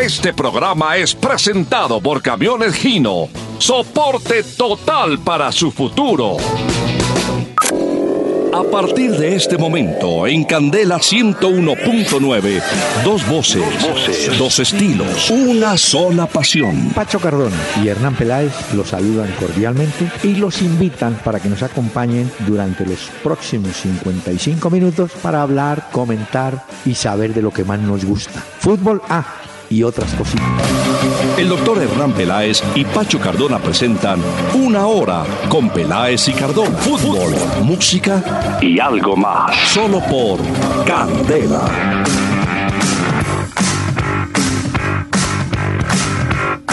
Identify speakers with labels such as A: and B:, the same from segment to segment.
A: Este programa es presentado por Camiones Gino. Soporte total para su futuro. A partir de este momento, en Candela 101.9, dos voces, dos estilos, una sola pasión.
B: Pacho Cardona y Hernán Peláez los saludan cordialmente y los invitan para que nos acompañen durante los próximos 55 minutos para hablar, comentar y saber de lo que más nos gusta. Fútbol A y otras cositas.
A: El doctor Hernán Peláez y Pacho Cardona presentan Una Hora con Peláez y Cardona. Fútbol, música y algo más. Solo por Candela.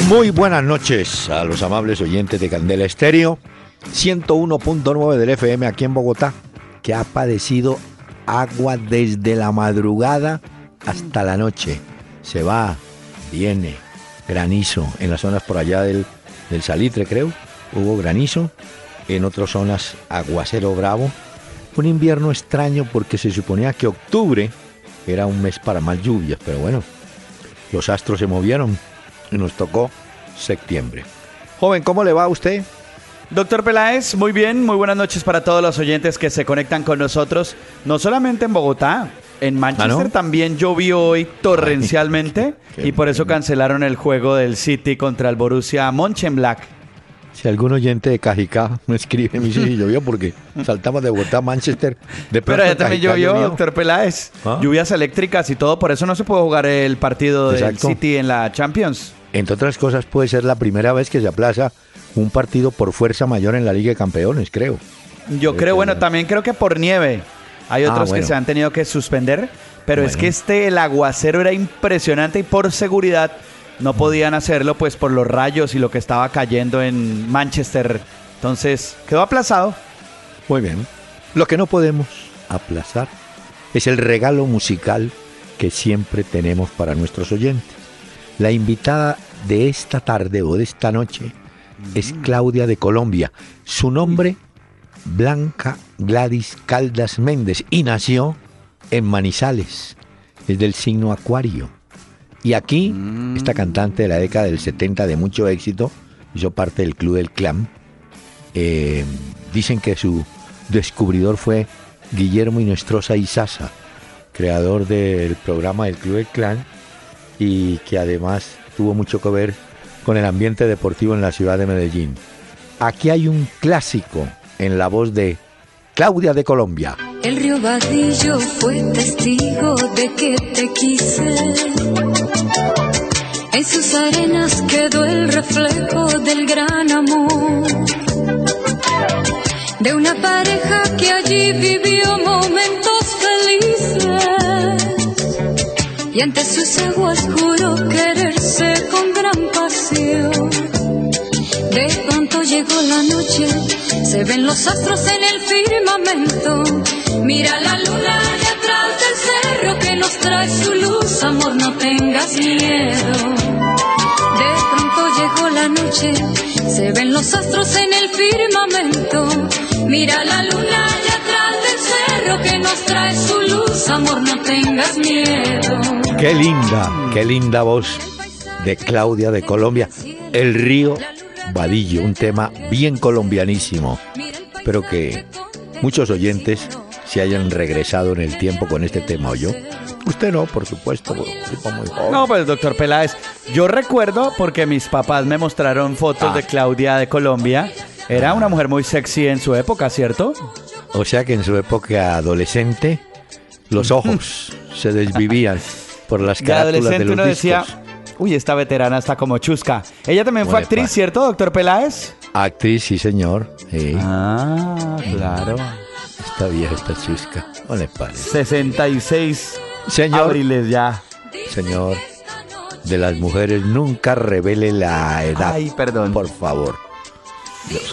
B: Muy buenas noches a los amables oyentes de Candela Estéreo, 101.9 del FM aquí en Bogotá, que ha padecido agua desde la madrugada hasta la noche. Se va, viene, granizo en las zonas por allá del, del Salitre, creo. Hubo granizo, en otras zonas aguacero bravo. Un invierno extraño porque se suponía que octubre era un mes para más lluvias, pero bueno, los astros se movieron y nos tocó septiembre. Joven, ¿cómo le va a usted?
C: Doctor Peláez, muy bien, muy buenas noches para todos los oyentes que se conectan con nosotros, no solamente en Bogotá, en Manchester
B: ¿Ah, no?
C: también llovió hoy torrencialmente
B: qué
C: y por eso cancelaron el juego del City contra el Borussia Mönchengladbach.
B: Si algún oyente de Cajicá me escribe, me dice si llovió porque saltamos de Bogotá a Manchester. De
C: Pero ya también llovió,
B: llovió.
C: doctor Peláez.
B: Ah.
C: Lluvias eléctricas y todo, por eso no se puede jugar el partido del
B: Exacto.
C: City en la Champions.
B: Entre otras cosas, puede ser la primera vez que se aplaza un partido por fuerza mayor en la Liga de Campeones, creo.
C: Yo creo, bueno, también creo que por nieve. Hay
B: Ah,
C: otros
B: bueno.
C: que se han tenido que suspender, pero es que este, el aguacero era impresionante y por seguridad no podían hacerlo pues por los rayos y lo que estaba cayendo en Manchester. Entonces, quedó aplazado.
B: Muy bien. Lo que no podemos aplazar es el regalo musical que siempre tenemos para nuestros oyentes. La invitada de esta tarde o de esta noche es Claudia de Colombia. Su nombre, Blanca Gladys Caldas Méndez, y nació en Manizales, es del signo Acuario. Y aquí, esta cantante de la década del 70 de mucho éxito, hizo parte del Club del Clan. Eh, dicen que su descubridor fue Guillermo Inestrosa Izaza, creador del programa del Club del Clan y que además tuvo mucho que ver con el ambiente deportivo en la ciudad de Medellín. Aquí hay un clásico en la voz de Claudia de Colombia.
D: El río Badillo fue testigo de que te quise. En sus arenas quedó el reflejo del gran amor. De una pareja que allí vivió momentos felices. Y ante sus aguas juró quererse con gran pasión. De pronto llegó la noche, se ven los astros en el firmamento. Mira la luna de atrás del cerro que nos trae su luz, amor, no tengas miedo. De pronto llegó la noche, se ven los astros en el firmamento. Mira la luna de atrás del cerro que nos trae su luz, amor, no tengas miedo.
B: Qué linda, qué linda voz de Claudia de Colombia. El río Vadillo, un tema bien colombianísimo. Espero que muchos oyentes se hayan regresado en el tiempo con este tema, ¿o yo? Usted no, por supuesto, muy joven.
C: No, pues doctor Peláez, yo recuerdo porque mis papás me mostraron fotos
B: Ah.
C: de Claudia de Colombia. Era una mujer muy sexy en su época, ¿cierto?
B: O sea que en su época adolescente los ojos se desvivían por las carátulas de los
C: uno decía,
B: discos.
C: Uy, esta veterana está como chusca. Ella también fue actriz. ¿cierto, doctor Peláez?
B: Actriz, sí señor. Sí,
C: Ah, claro.
B: esta vieja está chusca. No le parece.
C: 66
B: Señor,
C: abriles ya.
B: señor, de las mujeres nunca revele la edad.
C: Ay, perdón.
B: Por favor.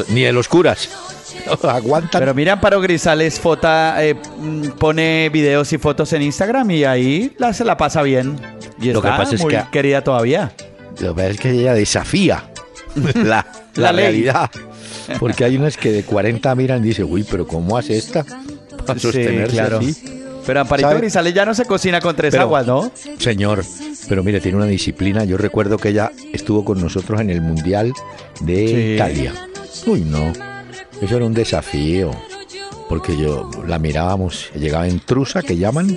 B: Ni de los curas. Aguantan.
C: Pero mira, Amparo Grisales fota, eh, mm, pone videos y fotos en Instagram y ahí la, se la pasa bien. Y
B: Lo que
C: está
B: pasa es
C: muy
B: que-
C: querida todavía.
B: Lo que pasa es que ella desafía la, la
C: La ley.
B: realidad. Porque hay unas que de 40 miran y dicen, uy, pero ¿cómo hace esta? Para
C: Sí,
B: sostenerse
C: claro.
B: así.
C: Pero Amparito
B: ¿Sabe?
C: Grisales ya no se cocina con tres
B: Pero-
C: aguas, ¿no?
B: Señor, Pero mire, tiene una disciplina. Yo recuerdo que ella estuvo con nosotros en el Mundial de
C: Sí.
B: Italia. Uy, no. Eso era un desafío. Porque yo la mirábamos, llegaba en trusa, que llaman,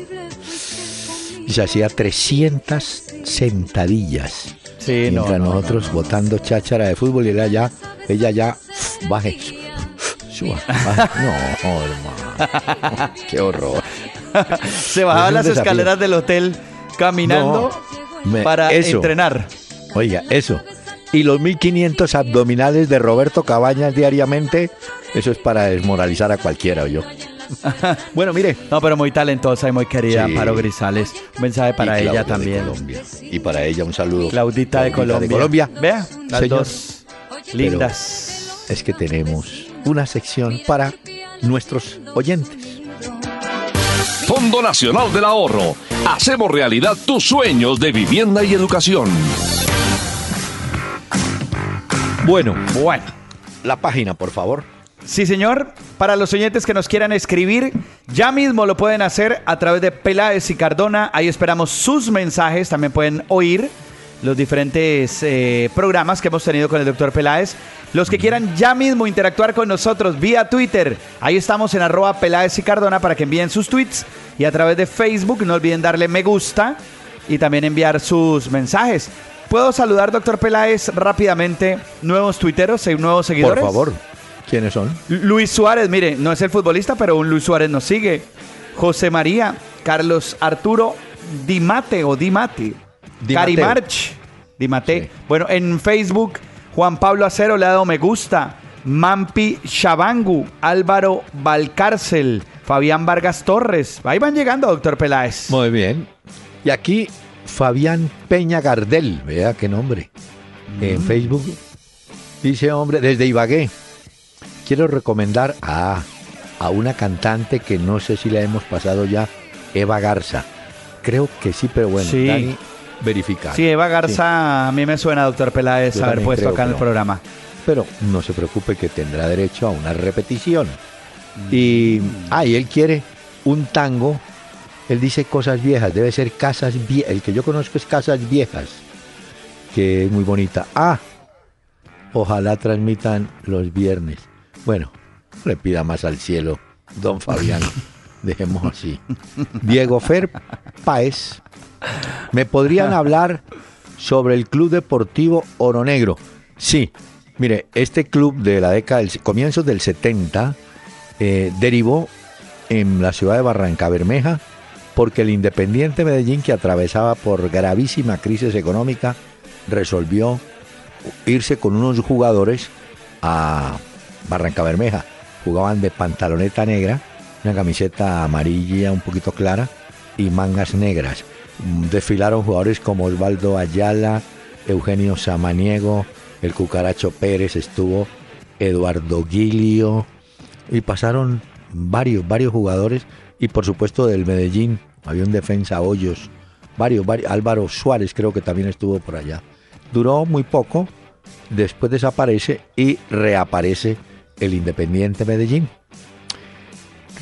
B: y se hacía 300 sentadillas.
C: Sí,
B: Mientras
C: no, no,
B: nosotros
C: no.
B: botando cháchara de fútbol y ella ya, ella ya, baje, suba, baje. No, hermano. Qué horror.
C: Se bajaba
B: Es
C: las
B: desafío.
C: escaleras del hotel caminando
B: me-
C: para
B: eso.
C: entrenar.
B: Oiga, eso. Y los 1500 abdominales de Roberto Cabañas diariamente, eso es para desmoralizar a cualquiera, yo. bueno, mire.
C: No, pero muy talentosa y muy querida,
B: Sí.
C: Amparo Grisales. Un mensaje para
B: Y
C: ella
B: Claudia de
C: también.
B: Colombia. Y para ella un saludo.
C: Claudita de Colombia.
B: Colombia.
C: Vea, las
B: Señor,
C: dos lindas.
B: Es que tenemos una sección para nuestros oyentes.
A: Fondo Nacional del Ahorro. Hacemos realidad tus sueños de vivienda y educación.
B: Bueno,
C: Bueno.
B: la página, por favor.
C: Sí, señor. Para los oyentes que nos quieran escribir, ya mismo lo pueden hacer a través de Peláez y Cardona. Ahí esperamos sus mensajes. También pueden oír los diferentes eh, programas que hemos tenido con el doctor Peláez. Los que quieran ya mismo interactuar con nosotros vía Twitter, ahí estamos en arroba Peláez y Cardona para que envíen sus tweets. Y a través de Facebook, no olviden darle me gusta y también enviar sus mensajes. ¿Puedo saludar, doctor Peláez, rápidamente nuevos tuiteros y nuevos
B: Por
C: seguidores?
B: favor. ¿Quiénes son?
C: Luis Suárez, mire, no es el futbolista, pero un Luis Suárez nos sigue. José María, Carlos Arturo Dimate o Dimati.
B: Di
C: Cari
B: Mateo.
C: March. Dimate.
B: Sí.
C: Bueno, en Facebook, Juan Pablo Acero le ha dado me gusta. Mampi Shabangu, Álvaro Valcárcel, Fabián Vargas Torres. Ahí van llegando, doctor Peláez.
B: Muy bien. Y aquí Fabián Peña Gardel, vea qué nombre. En Facebook dice, hombre, desde Ibagué, quiero recomendar a, a una cantante que no sé si la hemos pasado ya, Eva Garza. Creo que sí, pero bueno,
C: Sí.
B: Dani, verificar.
C: Sí, Eva Garza, a mí me suena, doctor Peláez,
B: Yo
C: haber puesto acá en el
B: no.
C: programa.
B: Pero no se preocupe que tendrá derecho a una repetición. Y, ah, y él quiere un tango. Él dice cosas viejas, debe ser casas viejas. El que yo conozco es Casas Viejas, que es muy bonita. Ah, ojalá transmitan los viernes. Bueno, le pida más al cielo, don Fabián. Dejemos así. Diego Fer Páez. ¿Me podrían hablar sobre el Club Deportivo Oro Negro? Sí, mire, este club de la década del comienzos del 70 eh, derivó en la ciudad de Barranca Bermeja porque el Independiente Medellín, que atravesaba por gravísima crisis económica, resolvió irse con unos jugadores a Barranca Bermeja. Jugaban de pantaloneta negra, una camiseta amarilla un poquito clara y mangas negras. Desfilaron jugadores como Osvaldo Ayala, Eugenio Samaniego, el Cucaracho Pérez, estuvo Eduardo Guilio y pasaron varios, varios jugadores y por supuesto del Medellín había un defensa Hoyos, varios, varios, Álvaro Suárez creo que también estuvo por allá. Duró muy poco, después desaparece y reaparece el Independiente Medellín.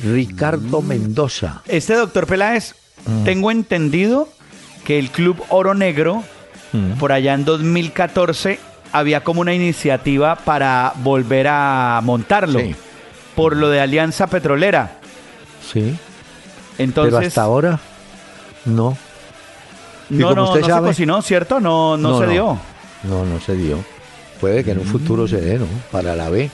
B: Ricardo Mendoza.
C: Este doctor Peláez,
B: Mm.
C: tengo entendido que el Club Oro Negro,
B: Mm.
C: por allá en 2014, había como una iniciativa para volver a montarlo
B: Sí.
C: por lo de Alianza Petrolera.
B: Sí,
C: Entonces,
B: pero hasta ahora no. y
C: no, no,
B: usted
C: no
B: sabe-
C: se cocinó, ¿cierto? No, no,
B: No,
C: se
B: no.
C: dio.
B: No, no se dio. Puede que en un futuro se dé, ¿no? Para la B.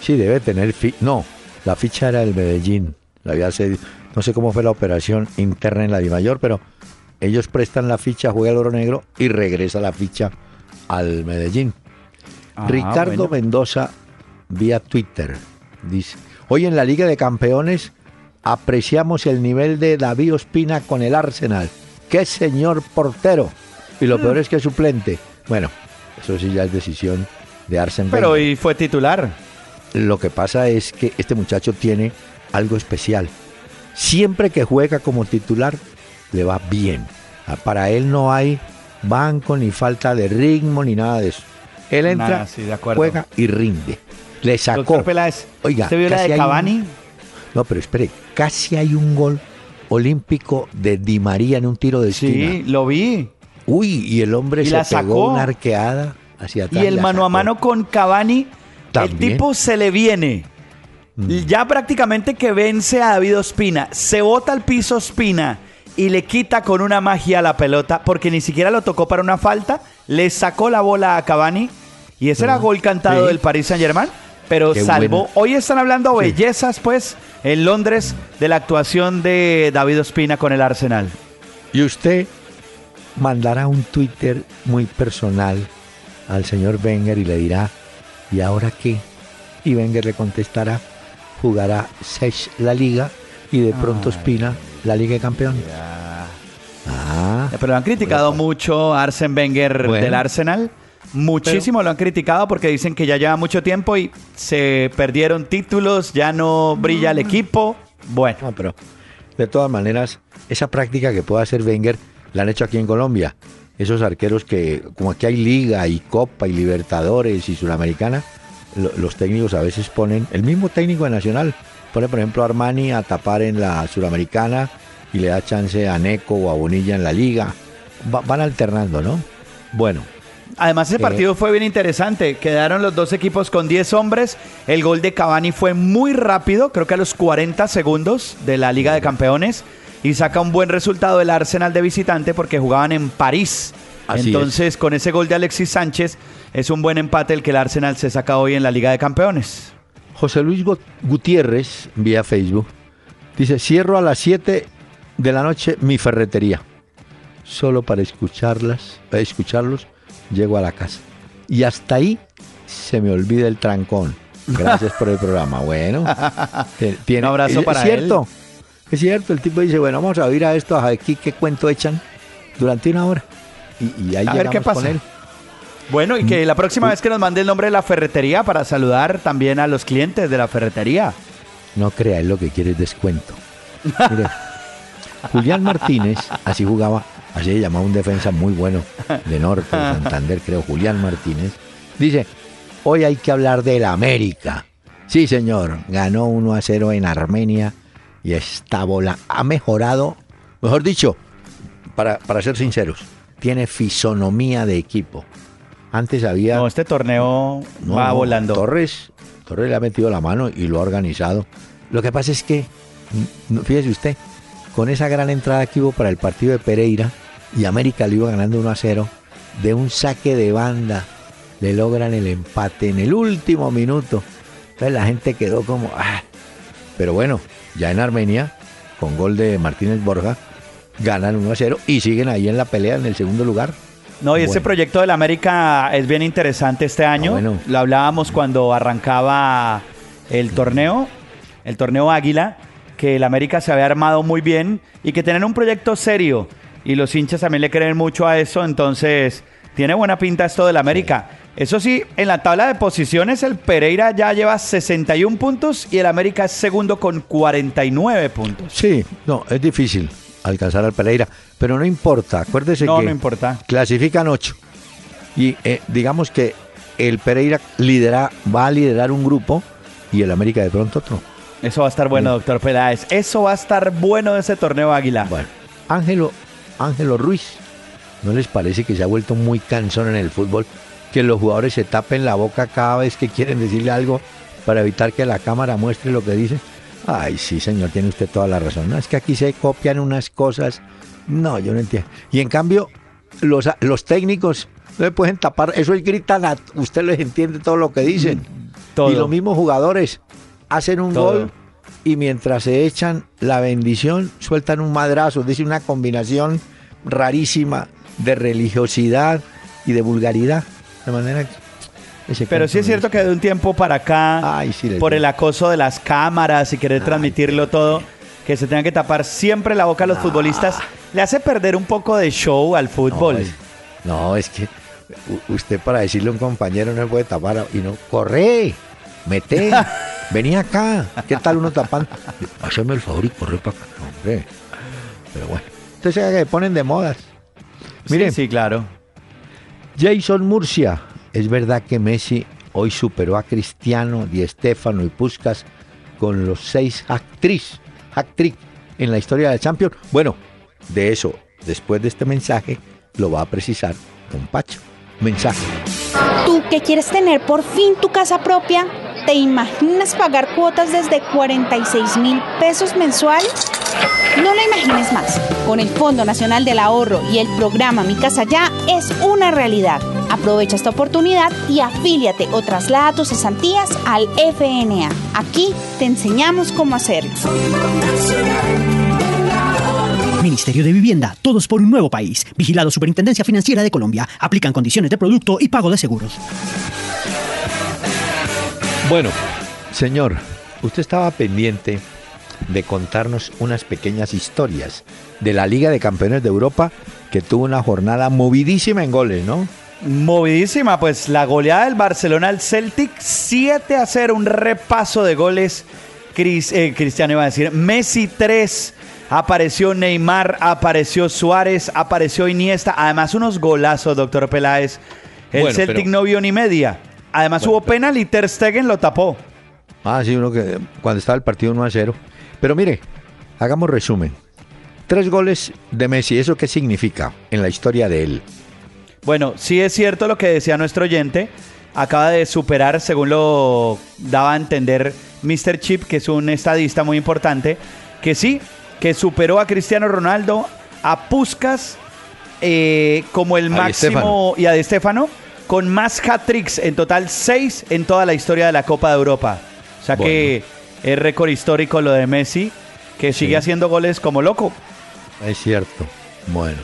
B: Sí, debe tener fi No, la ficha era el Medellín. La había cedido. No sé cómo fue la operación interna en la Dimayor, pero ellos prestan la ficha, juega el oro negro y regresa la ficha al Medellín.
C: Ah,
B: Ricardo
C: bueno.
B: Mendoza, vía Twitter, dice: Hoy en la Liga de Campeones apreciamos el nivel de David Ospina con el Arsenal. ¡Qué señor portero! Y
C: Mm.
B: lo peor es que es suplente. Bueno, eso sí ya es decisión de Arsen
C: Pero hoy fue titular.
B: Lo que pasa es que este muchacho tiene algo especial. Siempre que juega como titular, le va bien. Ah, Para él no hay banco, ni falta de ritmo, ni nada de eso. Él entra,
C: Nada, sí, de acuerdo.
B: juega y rinde. Le sacó.
C: Peláez,
B: Oiga,
C: ¿usted vio la de
B: un-
C: Cavani?
B: No, pero espere, casi hay un gol olímpico de Di María en un tiro de esquina.
C: Sí, lo vi.
B: Uy, y el hombre
C: Y
B: se
C: la
B: pegó
C: sacó.
B: una arqueada hacia atrás.
C: Y el mano a mano con Cavani, el tipo se le viene. Ya prácticamente que vence a David Ospina, se bota al piso Ospina y le quita con una magia la pelota porque ni siquiera lo tocó para una falta, le sacó la bola a Cavani y ese era gol cantado
B: Sí.
C: del Paris Saint Germain, pero
B: Qué
C: salvó.
B: buena.
C: Hoy están hablando
B: Sí.
C: bellezas pues en Londres de la actuación de David Ospina con el Arsenal.
B: Y usted mandará un Twitter muy personal al señor Wenger y le dirá, ¿y ahora qué? Y Wenger le contestará, jugará seis la liga y de pronto Espina la Liga de Campeones. Ah,
C: Pero lo han criticado mucho a Arsene Wenger
B: Bueno.
C: del Arsenal. Muchísimo lo han criticado porque dicen que ya lleva mucho tiempo y se perdieron títulos, ya no brilla el equipo. Bueno,
B: no, pero de todas maneras, esa práctica que puede hacer Wenger la han hecho aquí en Colombia. Esos arqueros que, como aquí hay Liga y Copa y Libertadores y Suramericana, lo- los técnicos a veces ponen, el mismo técnico de Nacional, pone por ejemplo a Armani a tapar en la Suramericana y le da chance a Neco o a Bonilla en la Liga. Va- van alternando, ¿no? Bueno,
C: además ese
B: Eh.
C: partido fue bien interesante. Quedaron los dos equipos con 10 hombres. El gol de Cavani fue muy rápido, creo que a los 40 segundos de la Liga de Campeones. Y saca un buen resultado el Arsenal de visitante porque jugaban en París.
B: Así
C: Entonces, con ese gol de Alexis Sánchez, es un buen empate el que el Arsenal se saca hoy en la Liga de Campeones.
B: José Luis Gu- Gutiérrez, vía Facebook, dice, cierro a las 7 de la noche mi ferretería. Solo para escucharlas, para escucharlos, llego a la casa. Y hasta ahí se me olvida el trancón. Gracias por el programa. Bueno, tiene,
C: Un abrazo para
B: es cierto. Es cierto, el tipo dice, bueno, vamos a oír a esto, a aquí qué cuento echan durante una hora. Y, y ahí
C: A ver qué pasa.
B: con él.
C: Bueno, y que la próxima vez que nos mande el nombre de la ferretería para saludar también a los clientes de la ferretería.
B: No crea, él lo que quiere es descuento. Mire, Julián Martínez, así jugaba, así se llamaba un defensa muy bueno de Norte, de Santander, creo, Julián Martínez. Dice, hoy hay que hablar del América. Sí, señor, ganó 1 a 0 en Armenia y esta bola ha mejorado, mejor dicho, para, para ser sinceros, tiene fisonomía de equipo. Antes había...
C: No, este torneo
B: No,
C: va
B: no,
C: volando.
B: Torres, Torres le ha metido la mano y lo ha organizado. Lo que pasa es que, fíjese usted, con esa gran entrada que hubo para el partido de Pereira y América le iba ganando 1 a 0, de un saque de banda le logran el empate en el último minuto. Entonces la gente quedó como, ah. Pero bueno, ya en Armenia, con gol de Martínez Borja, ganan 1 a 0 y siguen ahí en la pelea en el segundo lugar.
C: No, y ese
B: Bueno.
C: proyecto del América es bien interesante este año.
B: Ah, bueno.
C: Lo hablábamos cuando arrancaba el torneo, el torneo Águila, que el América se había armado muy bien y que tienen un proyecto serio. Y los hinchas también le creen mucho a eso, entonces tiene buena pinta esto del América. Eso sí, en la tabla de posiciones el Pereira ya lleva 61 puntos y el América es segundo con 49 puntos.
B: Sí, no, es difícil alcanzar al Pereira, pero no importa, acuérdese
C: No,
B: que
C: no importa.
B: clasifican ocho y eh, digamos que el Pereira lidera, va a liderar un grupo y el América de pronto otro.
C: Eso va a estar bueno, doctor Peláez. Eso va a estar bueno de ese torneo Águila.
B: Bueno, Ángelo, Ángelo Ruiz, ¿no les parece que se ha vuelto muy cansón en el fútbol? Que los jugadores se tapen la boca cada vez que quieren decirle algo para evitar que la cámara muestre lo que dicen. Ay, sí, señor, tiene usted toda la razón. No, es que aquí se copian unas cosas. No, yo no entiendo. Y en cambio, los, los técnicos no le pueden tapar. Eso es gritan a usted les entiende todo lo que dicen.
C: Todo.
B: Y los mismos jugadores hacen un
C: Todo.
B: gol y mientras se echan la bendición, sueltan un madrazo. Dice una combinación rarísima de religiosidad y de vulgaridad. De manera que.
C: Pero sí es cierto que de un tiempo para acá,
B: Ay, sí les
C: por el acoso de las cámaras y querer transmitirlo todo, que se tengan que tapar siempre la boca a los futbolistas, le hace perder un poco de show al fútbol.
B: No, es, no, es que usted para decirle a un compañero no le puede tapar y no, corre, mete, vení acá. ¿Qué tal uno tapando? Haceme el favor y corre para acá. Hombre. Pero bueno, entonces se ponen de modas. Miren,
C: sí, sí, claro.
B: Jason Murcia, es verdad que Messi hoy superó a Cristiano, Di Stéfano y Puskas con los seis hat-tricks hat-trick en la historia del Champions. Bueno, de eso, después de este mensaje, lo va a precisar don Pacho. Mensaje.
E: ¿Tú que quieres tener por fin tu casa propia? ¿Te imaginas pagar cuotas desde 46 mil pesos mensuales? No lo imagines más. Con el Fondo Nacional del Ahorro y el programa Mi Casa Ya es una realidad. Aprovecha esta oportunidad y afíliate o traslada tus cesantías al FNA. Aquí te enseñamos cómo hacerlo.
F: Ministerio de Vivienda, todos por un nuevo país. Vigilado Superintendencia Financiera de Colombia. Aplican condiciones de producto y pago de seguros.
B: Bueno, señor, usted estaba pendiente de contarnos unas pequeñas historias de la Liga de Campeones de Europa que tuvo una jornada movidísima en goles, ¿no?
C: Movidísima, pues la goleada del Barcelona al Celtic 7 a 0, un repaso de goles. Eh, Cristiano iba a decir, Messi 3, apareció Neymar, apareció Suárez, apareció Iniesta, además unos golazos, doctor Peláez. El Celtic no vio ni media. Además hubo penal y Ter Stegen lo tapó.
B: Ah, sí, uno que cuando estaba el partido 1 a 0. Pero mire, hagamos resumen. Tres goles de Messi, ¿eso qué significa en la historia de él?
C: Bueno, sí es cierto lo que decía nuestro oyente. Acaba de superar, según lo daba a entender Mr. Chip, que es un estadista muy importante, que sí, que superó a Cristiano Ronaldo, a Puskas eh, como el máximo y a De Stefano con más hat-tricks, en total seis en toda la historia de la Copa de Europa. O sea que es récord histórico lo de Messi, que sigue haciendo goles como loco.
B: Es cierto. Bueno.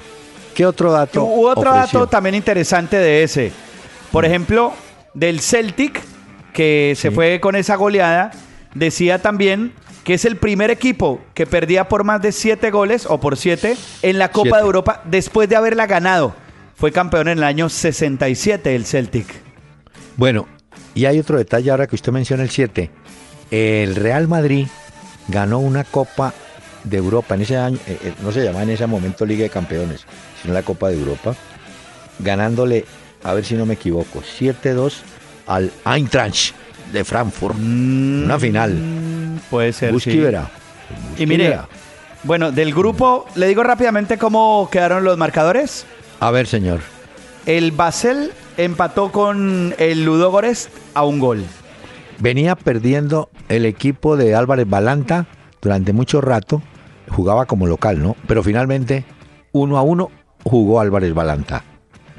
B: ¿Qué otro dato?
C: Hubo otro dato también interesante de ese. Por mm. ejemplo, del Celtic, que se fue con esa goleada, decía también que es el primer equipo que perdía por más de siete goles o por siete en la Copa de Europa después de haberla ganado. Fue campeón en el año 67 el Celtic.
B: Bueno, y hay otro detalle ahora que usted menciona el 7. El Real Madrid ganó una Copa de Europa en ese año, eh, eh, no se llamaba en ese momento Liga de Campeones, sino la Copa de Europa, ganándole, a ver si no me equivoco, 7-2 al Eintracht de Frankfurt. Mm, una final.
C: Puede ser.
B: Busqui
C: Y mire, bueno, del grupo, le digo rápidamente cómo quedaron los marcadores.
B: A ver, señor.
C: El Basel empató con el Ludogorets a un gol.
B: Venía perdiendo el equipo de Álvarez Balanta durante mucho rato. Jugaba como local, ¿no? Pero finalmente, uno a uno, jugó Álvarez Balanta.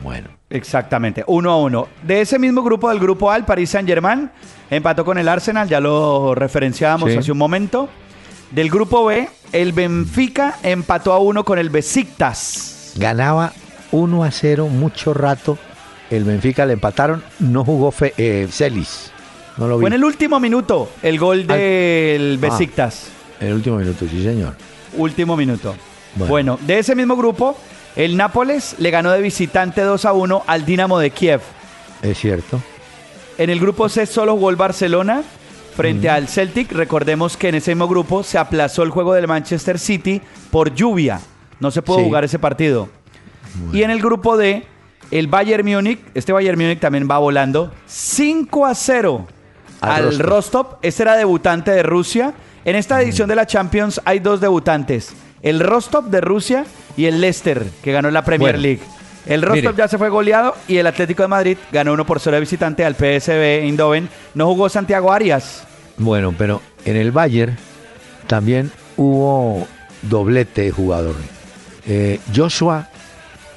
B: Bueno.
C: Exactamente, uno a uno. De ese mismo grupo, del grupo A, el Paris Saint-Germain empató con el Arsenal, ya lo referenciábamos hace un momento. Del grupo B, el Benfica empató a uno con el Besiktas.
B: Ganaba 1 a 0 mucho rato. El Benfica le empataron, no jugó Fe, eh, Celis. No lo vi.
C: Fue en el último minuto el gol del ah, Besiktas.
B: en el último minuto, sí, señor.
C: Último minuto. Bueno. de ese mismo grupo, el Nápoles le ganó de visitante 2 a 1 al Dinamo de Kiev.
B: Es cierto.
C: En el grupo C solo jugó el Barcelona frente al Celtic. Recordemos que en ese mismo grupo se aplazó el juego del Manchester City por lluvia. No se pudo jugar ese partido. Y en el grupo D, el Bayern Múnich, este Bayern Múnich también va volando 5 a 0 al, Rostov. Este era debutante de Rusia. En esta edición de la Champions hay dos debutantes. El Rostov de Rusia y el Leicester, que ganó la Premier League. El Rostov ya se fue goleado y el Atlético de Madrid ganó uno por 0 de visitante al PSV Eindhoven. No jugó Santiago Arias.
B: Bueno, pero en el Bayern también hubo doblete de jugador. Eh, Joshua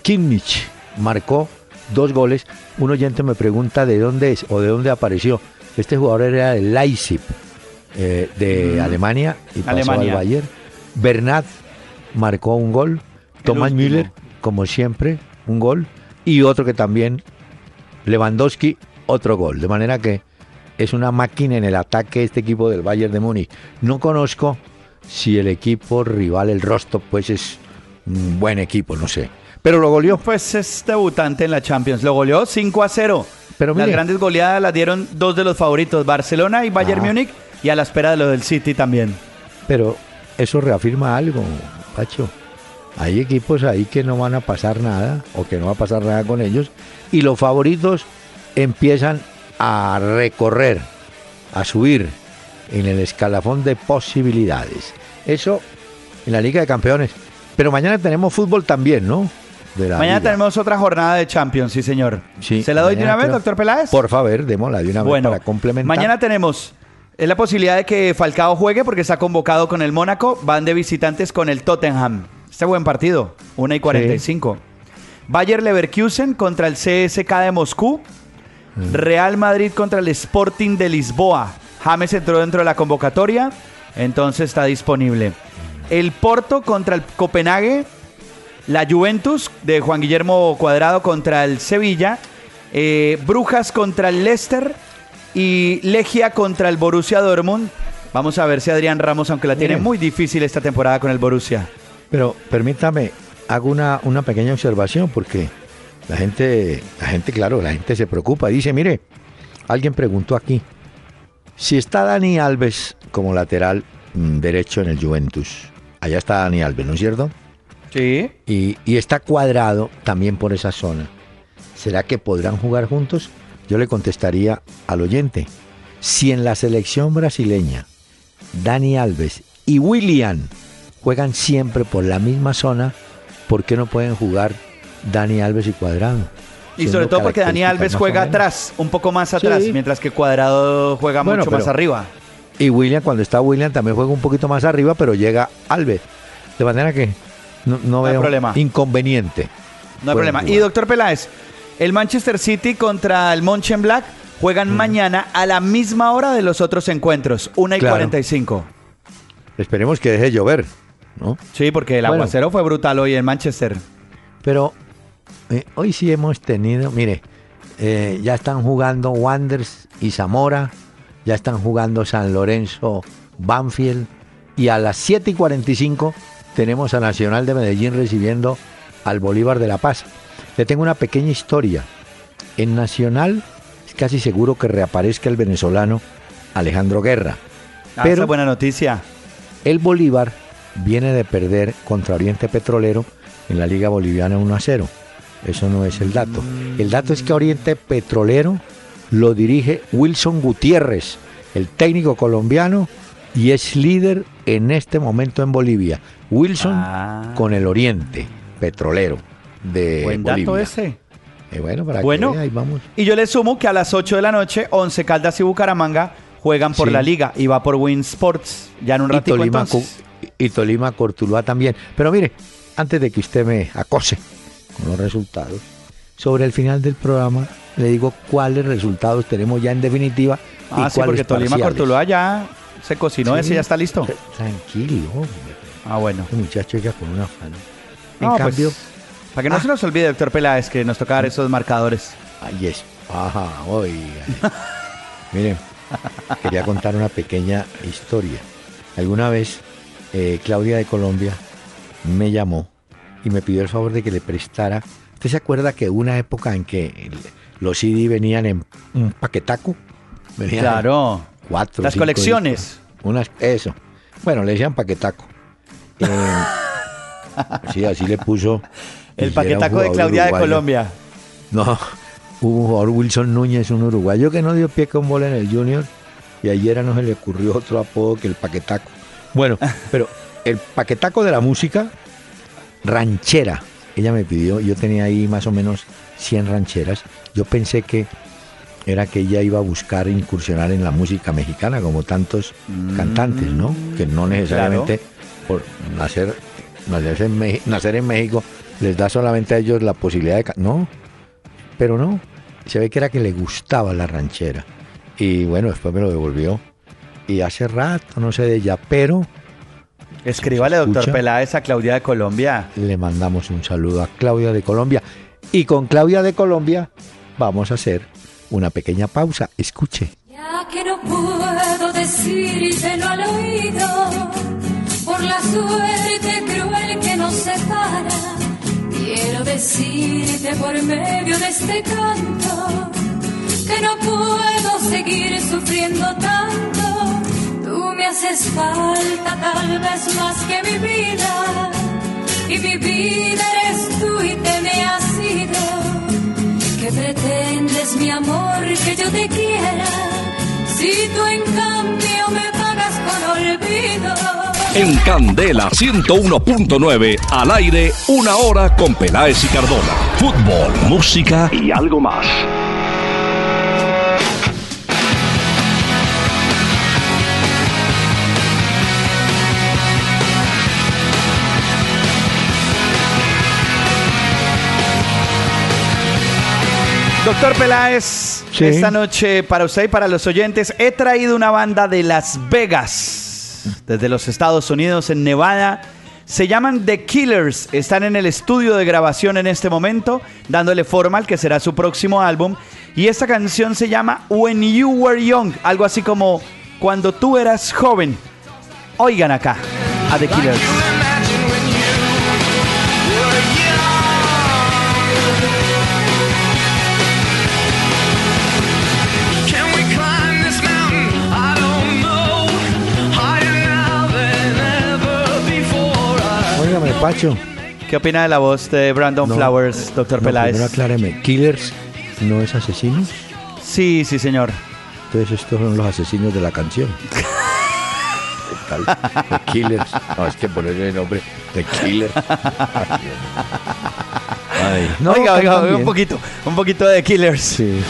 B: Kimmich marcó dos goles. Un oyente me pregunta de dónde es o de dónde apareció. Este jugador era el Leipzig eh, de mm. Alemania y pasó al Bayern. Bernat marcó un gol. Thomas Müller, como siempre, un gol. Y otro que también, Lewandowski, otro gol. De manera que es una máquina en el ataque este equipo del Bayern de Múnich. No conozco si el equipo rival, el Rostov, pues es un buen equipo, no sé. Pero lo goleó.
C: Pues es debutante en la Champions. Lo goleó 5 a 0. Pero las grandes goleadas las dieron dos de los favoritos, Barcelona y Bayern ah. Múnich, y a la espera de lo del City también.
B: Pero eso reafirma algo, Pacho. Hay equipos ahí que no van a pasar nada o que no va a pasar nada con ellos y los favoritos empiezan a recorrer, a subir en el escalafón de posibilidades. Eso en la Liga de Campeones. Pero mañana tenemos fútbol también, ¿no? De la
C: Mañana
B: liga.
C: tenemos otra jornada de Champions, sí, señor.
B: Sí,
C: ¿Se la doy de una vez,
B: creo-
C: doctor Peláez?
B: Por favor, démosla de una vez para complementar.
C: mañana tenemos es la posibilidad de que Falcao juegue porque está convocado con el Mónaco. Van de visitantes con el Tottenham. Este buen partido, 1 y 45. Bayer Leverkusen contra el CSK de Moscú.
B: Mm.
C: Real Madrid contra el Sporting de Lisboa. James entró dentro de la convocatoria, entonces está disponible. El Porto contra el Copenhague. La Juventus de Juan Guillermo Cuadrado contra el Sevilla. eh, Brujas contra el Leicester. Y Legia contra el Borussia Dortmund. Vamos a ver si Adrián Ramos, aunque la tiene muy difícil esta temporada con el Borussia.
B: Pero permítame, hago una, una pequeña observación porque la gente, la gente, claro, la gente se preocupa. Dice, mire, alguien preguntó aquí, si está Dani Alves como lateral mm, derecho en el Juventus, allá está Dani Alves, ¿no es cierto?
C: Sí.
B: Y, y está cuadrado también por esa zona. ¿Será que podrán jugar juntos? Yo le contestaría al oyente, si en la selección brasileña Dani Alves y William juegan siempre por la misma zona, ¿por qué no pueden jugar Dani Alves y Cuadrado?
C: Y sobre todo porque Dani Alves juega atrás, un poco más atrás,
B: Sí.
C: mientras que Cuadrado juega
B: Bueno,
C: mucho más arriba.
B: Y William, cuando está William, también juega un poquito más arriba, pero llega Alves. De manera que no, no
C: hay
B: veo
C: problema.
B: inconveniente.
C: No hay problema.
B: jugar.
C: Y doctor Peláez, el Manchester City contra el Mönchengladbach juegan mañana a la misma hora de los otros encuentros, 1 y
B: Claro.
C: 45.
B: Esperemos que deje de llover, ¿no?
C: Sí, porque el
B: Bueno.
C: aguacero fue brutal hoy en Manchester.
B: Pero eh, hoy sí hemos tenido, mire, eh, ya están jugando Wanderers y Zamora, ya están jugando San Lorenzo, Banfield, y a las 7 y 45 tenemos a Nacional de Medellín recibiendo al Bolívar de La Paz. Le tengo una pequeña historia. En Nacional es casi seguro que reaparezca el venezolano Alejandro Guerra.
C: Ah,
B: Pero-
C: esa es buena noticia.
B: El Bolívar viene de perder contra Oriente Petrolero en la Liga Boliviana 1 a 0. Eso no es el dato. El dato es que Oriente Petrolero lo dirige Wilson Gutiérrez, el técnico colombiano, y es líder en este momento en Bolivia. Wilson
C: Ah.
B: con el Oriente Petrolero de
C: Buen dato
B: Bolivia.
C: ese.
B: Eh, bueno, para
C: Bueno.
B: que vea, ahí vamos.
C: Y yo le sumo que a las 8 de la noche, 11 Caldas y Bucaramanga juegan por
B: Sí.
C: la liga y va por Win Sports. Ya en un
B: y
C: ratito
B: y Tolima Cortuluá también. Pero mire, antes de que usted me acose con los resultados, sobre el final del programa le digo cuáles resultados tenemos ya en definitiva y
C: Ah, sí,
B: cuáles
C: porque Tolima. Cortuluá ya se cocinó,
B: Sí.
C: ese ya está listo.
B: Tranquilo, hombre.
C: Ah, bueno.
B: Este muchacho ya con una afán. En
C: No, pues,
B: cambio,
C: para que no
B: Ah.
C: se nos olvide, doctor Peláez, que nos toca dar esos marcadores.
B: Ay, es paja, oiga. Miren, quería contar una pequeña historia. Alguna vez eh, Claudia de Colombia me llamó y me pidió el favor de que le prestara. ¿Usted se acuerda que una época en que los CD venían en un paquetaco? Venían en
C: Claro.
B: cuatro.
C: Las colecciones.
B: discos. Unas, eso. Bueno, le decían paquetaco. Eh, sí, así le puso.
C: El paquetaco de Claudia de. Colombia.
B: No, hubo un jugador Wilson Núñez, un uruguayo que no dio pie con bola en el Junior y ayer no se le ocurrió otro apodo que el paquetaco. Bueno, pero el paquetaco de la música, ranchera. Ella me pidió, yo tenía ahí más o menos 100 rancheras. Yo pensé que era que ella iba a buscar incursionar en la música mexicana como tantos cantantes, ¿no? Que no necesariamente por nacer, nacer, en Meji- nacer en México les da solamente a ellos la posibilidad de... ca- No, pero no. Se ve que era que le gustaba la ranchera. Y bueno, después me lo devolvió. Y hace rato, no sé de ella, pero
C: Escríbale, doctor? Peláez, a Claudia de Colombia.
B: le mandamos un saludo a Claudia de Colombia. Y con Claudia de Colombia vamos a hacer una pequeña pausa. Escuche.
D: Ya que no puedo decírtelo al oído, por la suerte cruel que nos separa, quiero decirte por medio de este canto, que no puedo seguir sufriendo tanto. Tú me haces falta tal vez más que mi vida, y mi vida eres tú y te me has ido. ¿Qué pretendes, mi amor, que yo te quiera? Si tú en cambio me pagas con olvido.
A: En Candela 101.9, al aire, una hora con Peláez y Cardona. Fútbol, música y algo más.
C: Doctor Peláez,
B: Sí.
C: esta noche para usted y para los oyentes he traído una banda de Las Vegas, desde los Estados Unidos, en Nevada. Se llaman The Killers, están en el estudio de grabación en este momento, dándole forma al que será su próximo álbum. Y esta canción se llama When You Were Young, algo así como Cuando tú eras joven. Oigan acá a The Killers.
B: Pacho.
C: ¿Qué opina de la voz de Brandon
B: No,
C: Flowers, doctor
B: No,
C: Peláez?
B: primero acláreme. ¿Killers no es asesinos?
C: Sí, sí, señor.
B: Entonces estos son los asesinos de la canción. ¿Qué tal? The Killers. No, es que ponerle el nombre The Killers. Ay, no,
C: oiga, oiga, un poquito, un poquito de Killers.
B: Sí.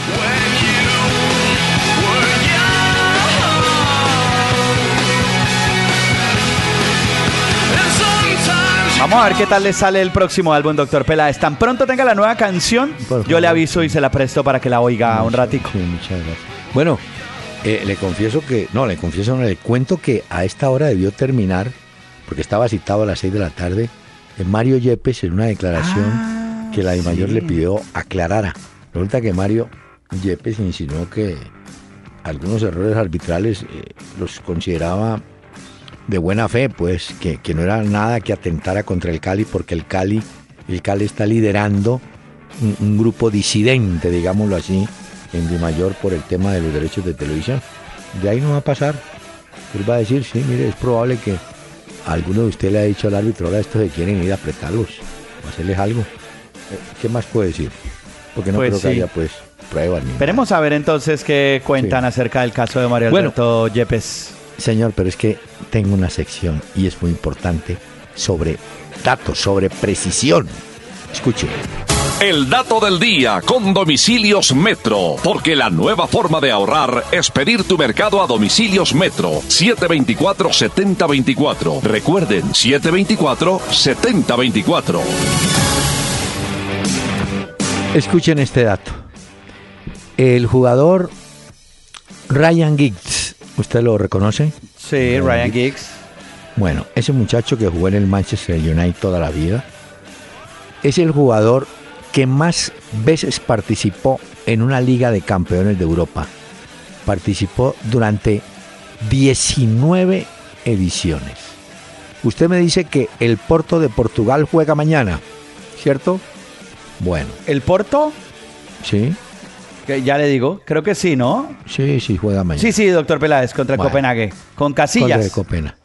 C: Vamos a ver qué tal le sale el próximo álbum, doctor Peláez. Tan pronto tenga la nueva canción, yo le aviso y se la presto para que la oiga un ratico.
B: Sí, muchas gracias. Bueno, eh, le confieso que, no, le confieso, no, le cuento que a esta hora debió terminar, porque estaba citado a las 6 de la tarde, eh, Mario Yepes en una declaración
C: Ah,
B: que la de mayor
C: sí.
B: le pidió aclarara. Resulta que Mario Yepes insinuó que algunos errores arbitrales eh, los consideraba de buena fe, pues que, que no era nada que atentara contra el Cali, porque el Cali, el Cali está liderando un, un grupo disidente, digámoslo así, en Di Mayor por el tema de los derechos de televisión. De ahí no va a pasar. Él va a decir, sí, mire, es probable que alguno de ustedes le haya dicho al árbitro, ahora estos se quieren ir a apretarlos, o hacerles algo. Eh, ¿Qué más puede decir? Porque no
C: Pues
B: creo que haya pues pruebas ni nada.
C: Esperemos a ver entonces qué cuentan
B: Sí.
C: acerca del caso de Mario
B: Bueno.
C: Alberto Yepes.
B: Señor, pero es que tengo una sección y es muy importante sobre datos, sobre precisión. Escuche.
A: El dato del día con domicilios Metro, porque la nueva forma de ahorrar es pedir tu mercado a domicilios Metro 724-7024. Recuerden 724-7024.
B: Escuchen este dato. El jugador Ryan Giggs, ¿usted lo reconoce?
C: Sí, Ryan Giggs.
B: Bueno, ese muchacho que jugó en el Manchester United toda la vida, es el jugador que más veces participó en una liga de campeones de Europa. Participó durante 19 ediciones. Usted me dice que el Porto de Portugal juega mañana, ¿cierto? Bueno,
C: ¿El Porto?
B: sí,
C: Que ya le digo, creo que sí, ¿no?
B: sí, sí juega mañana.
C: Sí, sí, doctor Peláez, contra el
B: Bueno.
C: Copenhague. Con
B: Contra
C: Casillas.
B: el Copena.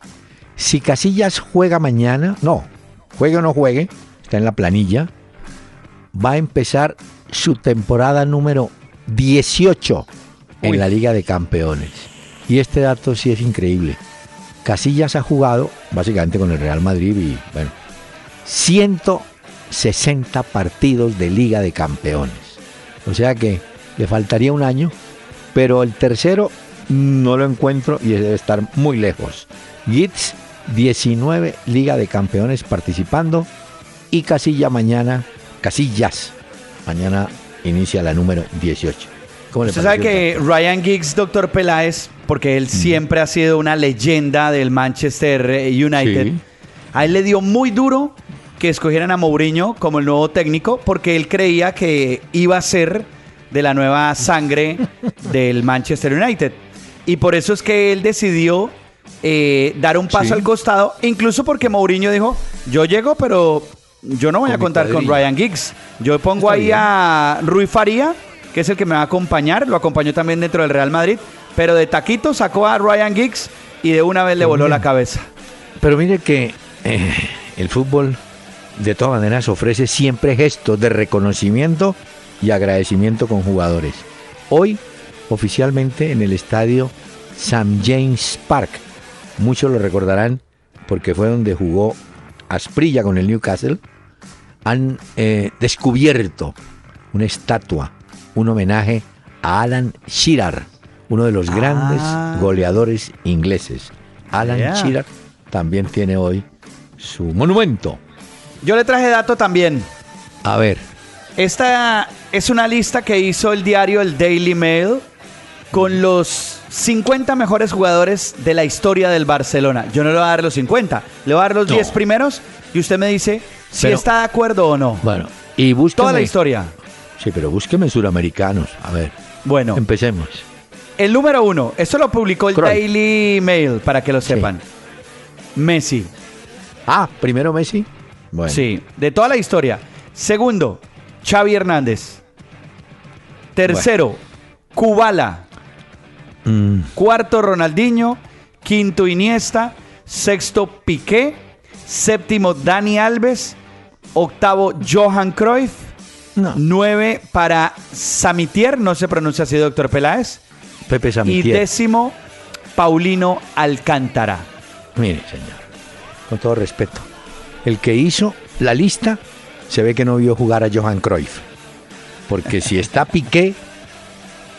B: Si Casillas juega mañana, no, juegue o no juegue, está en la planilla, va a empezar su temporada número 18 en
C: Uy.
B: la Liga de Campeones. Y este dato sí es increíble. Casillas ha jugado básicamente con el Real Madrid y, bueno, 160 partidos de Liga de Campeones. O sea que le faltaría un año, pero el tercero no lo encuentro y debe estar muy lejos. Gitz, 19 Liga de Campeones participando y Casilla mañana, Casillas, mañana inicia la número 18. ¿Cómo le
C: Usted sabe que Ryan Giggs, doctor Peláez, porque él siempre ha sido una leyenda del Manchester United,
B: Sí.
C: a él le dio muy duro que escogieran a Mourinho como el nuevo técnico porque él creía que iba a ser de la nueva sangre del Manchester United. Y por eso es que él decidió eh, dar un paso
B: Sí.
C: al costado, incluso porque Mourinho dijo, yo llego, pero yo no voy
B: Con
C: a contar con
B: cuadrilla".
C: Ryan Giggs. Yo pongo
B: Está
C: ahí
B: bien.
C: a Rui Faría, que es el que me va a acompañar, lo acompañó también dentro del Real Madrid, pero de taquito sacó a Ryan Giggs y de una vez le voló la cabeza.
B: Pero mire que eh, el fútbol de todas maneras ofrece siempre gestos de reconocimiento y agradecimiento con jugadores. Hoy, oficialmente en el estadio St. James Park, muchos lo recordarán porque fue donde jugó Asprilla con el Newcastle, han eh, descubierto una estatua, un homenaje a Alan Shearer, uno de los
C: Ah.
B: grandes goleadores ingleses. Alan
C: Yeah.
B: Shearer también tiene hoy su monumento.
C: Yo le traje dato también.
B: A ver,
C: Esta es una lista que hizo el diario El Daily Mail con los 50 mejores jugadores de la historia del Barcelona. Yo no le voy a dar los 50, le voy a dar los
B: No.
C: 10 primeros y usted me dice si
B: Pero-
C: está de acuerdo o no.
B: bueno, y búsqueme.
C: Toda la historia.
B: Sí, pero búsqueme suramericanos. A ver,
C: Bueno,
B: empecemos.
C: el número uno, esto lo publicó el. Daily Mail para que lo sepan. Messi,
B: Ah, primero Messi. Bueno,
C: sí, de toda la historia. Segundo, Xavi Hernández. Tercero, Kubala.
B: mm,
C: Cuarto, Ronaldinho. Quinto, Iniesta. Sexto, Piqué. Séptimo, Dani Alves. Octavo, Johan Cruyff.
B: no,
C: Nueve para Samitier, no se pronuncia así, doctor Peláez.
B: Pepe
C: Y
B: Samitier.
C: décimo, Paulino Alcántara.
B: Mire, señor, con todo respeto, el que hizo la lista se ve que no vio jugar a Johan Cruyff. Porque si está Piqué,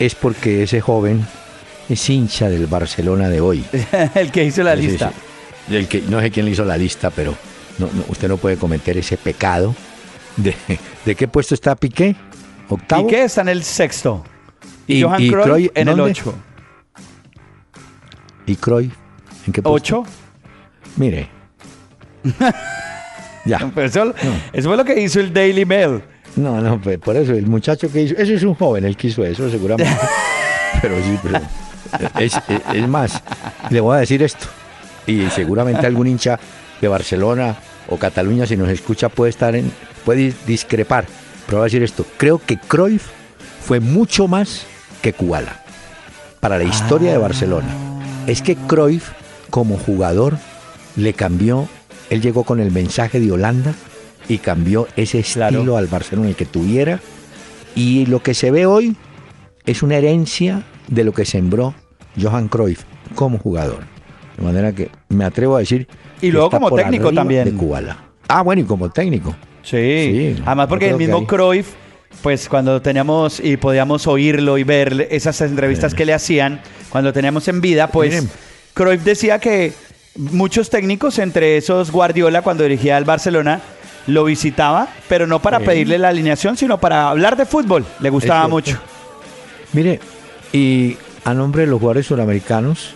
B: es porque ese joven es hincha del Barcelona de hoy.
C: El que hizo la lista.
B: sí. El que, no sé quién le hizo la lista, pero no- no, usted no puede cometer ese pecado. ¿De, de qué puesto está Piqué? ¿Octavo?
C: Piqué está en el sexto. Y,
B: ¿Y-
C: Johan
B: y
C: Cruyff
B: Cruyff
C: en el ocho.
B: ¿Y Cruyff? ¿En qué puesto?
C: ¿Ocho?
B: Mire. ya.
C: Pues eso, eso fue lo que hizo el Daily Mail.
B: No, no, pues por eso, el muchacho que hizo, eso es un joven, el que hizo eso, seguramente. pero sí, pero es, es- es más, le voy a decir esto, y seguramente algún hincha de Barcelona o Cataluña, si nos escucha, puede estar en, puede discrepar, pero voy a decir esto, creo que Cruyff fue mucho más que Kubala para la historia de Barcelona. Es que Cruyff, como jugador, le cambió, él llegó con el mensaje de Holanda y cambió ese
C: Claro.
B: estilo al Barcelona el que tuviera. Y lo que se ve hoy es una herencia de lo que sembró Johan Cruyff como jugador. De manera que me atrevo a decir.
C: Y
B: que
C: luego
B: está
C: como técnico también.
B: De Kubala. Ah, bueno, y como técnico.
C: Sí.
B: Sí,
C: Además porque el mismo Cruyff, pues cuando teníamos y podíamos oírlo y ver esas entrevistas
B: Sí.
C: que le hacían cuando teníamos en vida, pues
B: Miren.
C: Cruyff decía que muchos técnicos, entre esos Guardiola cuando dirigía al Barcelona, lo visitaba, pero no para
B: Sí.
C: pedirle la alineación, sino para hablar de fútbol. Le gustaba mucho.
B: Mire, y a nombre de los jugadores suramericanos,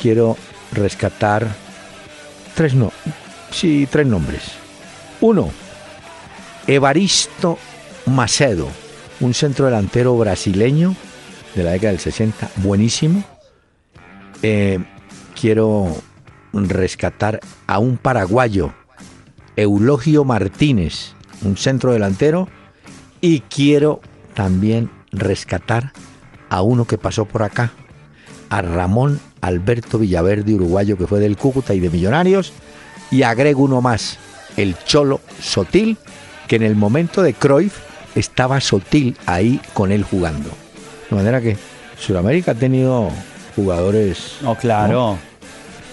B: quiero rescatar tres no, sí, tres nombres. Uno, Evaristo Macedo, un centro delantero brasileño de la década del 60, buenísimo. Eh, quiero rescatar a un paraguayo, Eulogio Martínez, un centro delantero. Y quiero también rescatar a uno que pasó por acá, a Ramón Alberto Villaverde, uruguayo que fue del Cúcuta y de Millonarios. Y agrego uno más, el Cholo Sotil, que en el momento de Cruyff estaba Sotil ahí con él jugando. De manera que Sudamérica ha tenido jugadores.
C: No, claro.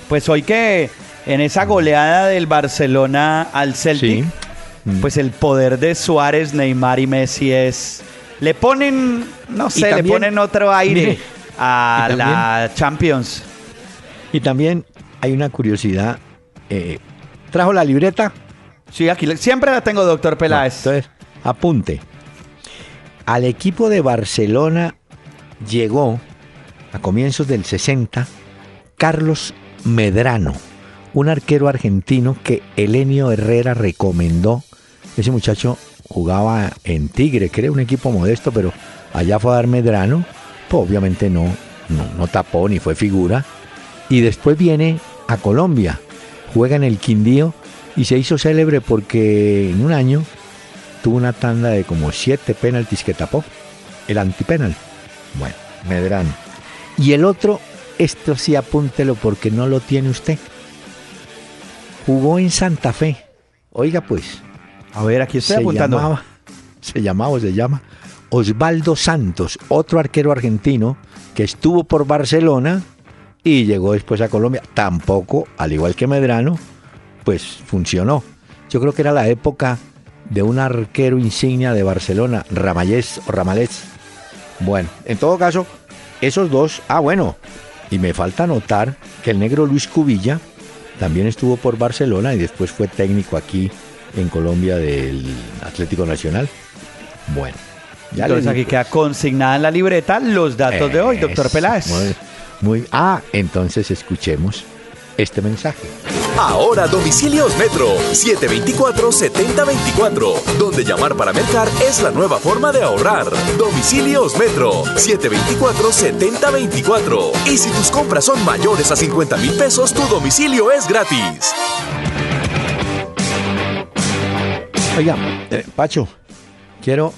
C: Pues hoy que en esa goleada del Barcelona al Celtic,
B: Sí. Mm.
C: pues el poder de Suárez, Neymar y Messi es... Le ponen, no sé, le ponen otro aire
B: mire,
C: a
B: también-
C: la Champions.
B: Y también hay una curiosidad. eh, ¿Trajo la libreta?
C: Sí, aquí siempre la tengo, doctor
B: No,
C: Peláez.
B: entonces, apunte. Al equipo de Barcelona llegó a comienzos del 60 Carlos Medrano, un arquero argentino que Elenio Herrera recomendó. Ese muchacho jugaba en Tigre, creo, un equipo modesto, pero allá fue a dar Medrano. Pues obviamente no, no, no tapó ni fue figura. Y después viene a Colombia, juega en el Quindío y se hizo célebre porque en un año tuvo una tanda de como siete penaltis que tapó, el antipenal. Bueno, Medrano. Y el otro, esto sí apúntelo porque no lo tiene usted. Jugó en Santa Fe. Oiga pues,
C: A ver, aquí estoy
B: se
C: apuntando.
B: llamaba, se llamaba o se llama Osvaldo Santos, otro arquero argentino que estuvo por Barcelona y llegó después a Colombia. Tampoco, al igual que Medrano, pues funcionó. Yo creo que era la época de un arquero insignia de Barcelona, Ramallés o Ramalés. Bueno, en todo caso, esos dos, ah bueno, y me falta notar que el negro Luis Cubilla también estuvo por Barcelona y después fue técnico aquí en Colombia del Atlético Nacional. Bueno, ya
C: Entonces
B: les
C: aquí queda consignada en la libreta los datos de hoy, doctor Peláez.
B: Muy, muy- ah, entonces escuchemos este mensaje.
G: Ahora domicilios Metro 724-7024, donde llamar para mercar es la nueva forma de ahorrar. Domicilios Metro 724-7024. Y si tus compras son mayores a 50 mil pesos, tu domicilio es gratis.
B: Oiga, eh, Pacho, quiero,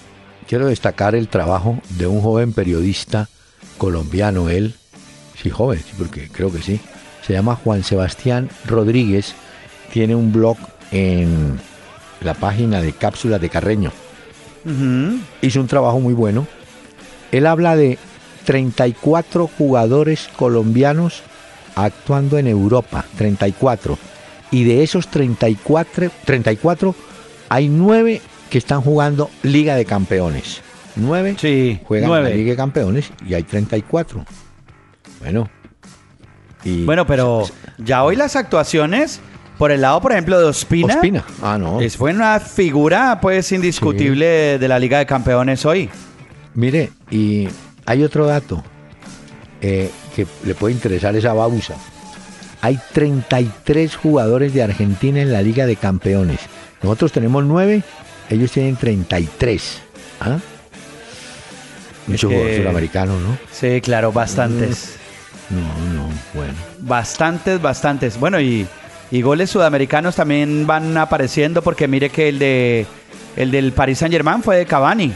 B: quiero destacar el trabajo de un joven periodista colombiano, él, sí, joven, porque creo que sí, se llama Juan Sebastián Rodríguez, tiene un blog en la página de Cápsulas de Carreño. Hizo un trabajo muy bueno. Él habla de 34 jugadores colombianos actuando en Europa, 34. Y de esos 34, 34 hay 9 que están jugando Liga de Campeones. 9
C: Sí,
B: juegan la Liga de Campeones y hay 34. Bueno. Y
C: Bueno, pero ya hoy las actuaciones, por el lado, por ejemplo, de Ospina,
B: Ospina. Ah, no.
C: es, fue una figura, pues, indiscutible de la Liga de Campeones hoy.
B: Mire, y hay otro dato eh, que le puede interesar esa bausa. Hay 33 jugadores de Argentina en la Liga de Campeones. Nosotros tenemos 9, ellos tienen 33. ¿Ah? Mucho
C: que-
B: jugador sudamericano, ¿no?
C: Sí, claro, bastantes.
B: No, no, bueno.
C: Bastantes, bastantes. Bueno, y, y goles sudamericanos también van apareciendo porque mire que el de el del Paris Saint Germain fue de Cavani.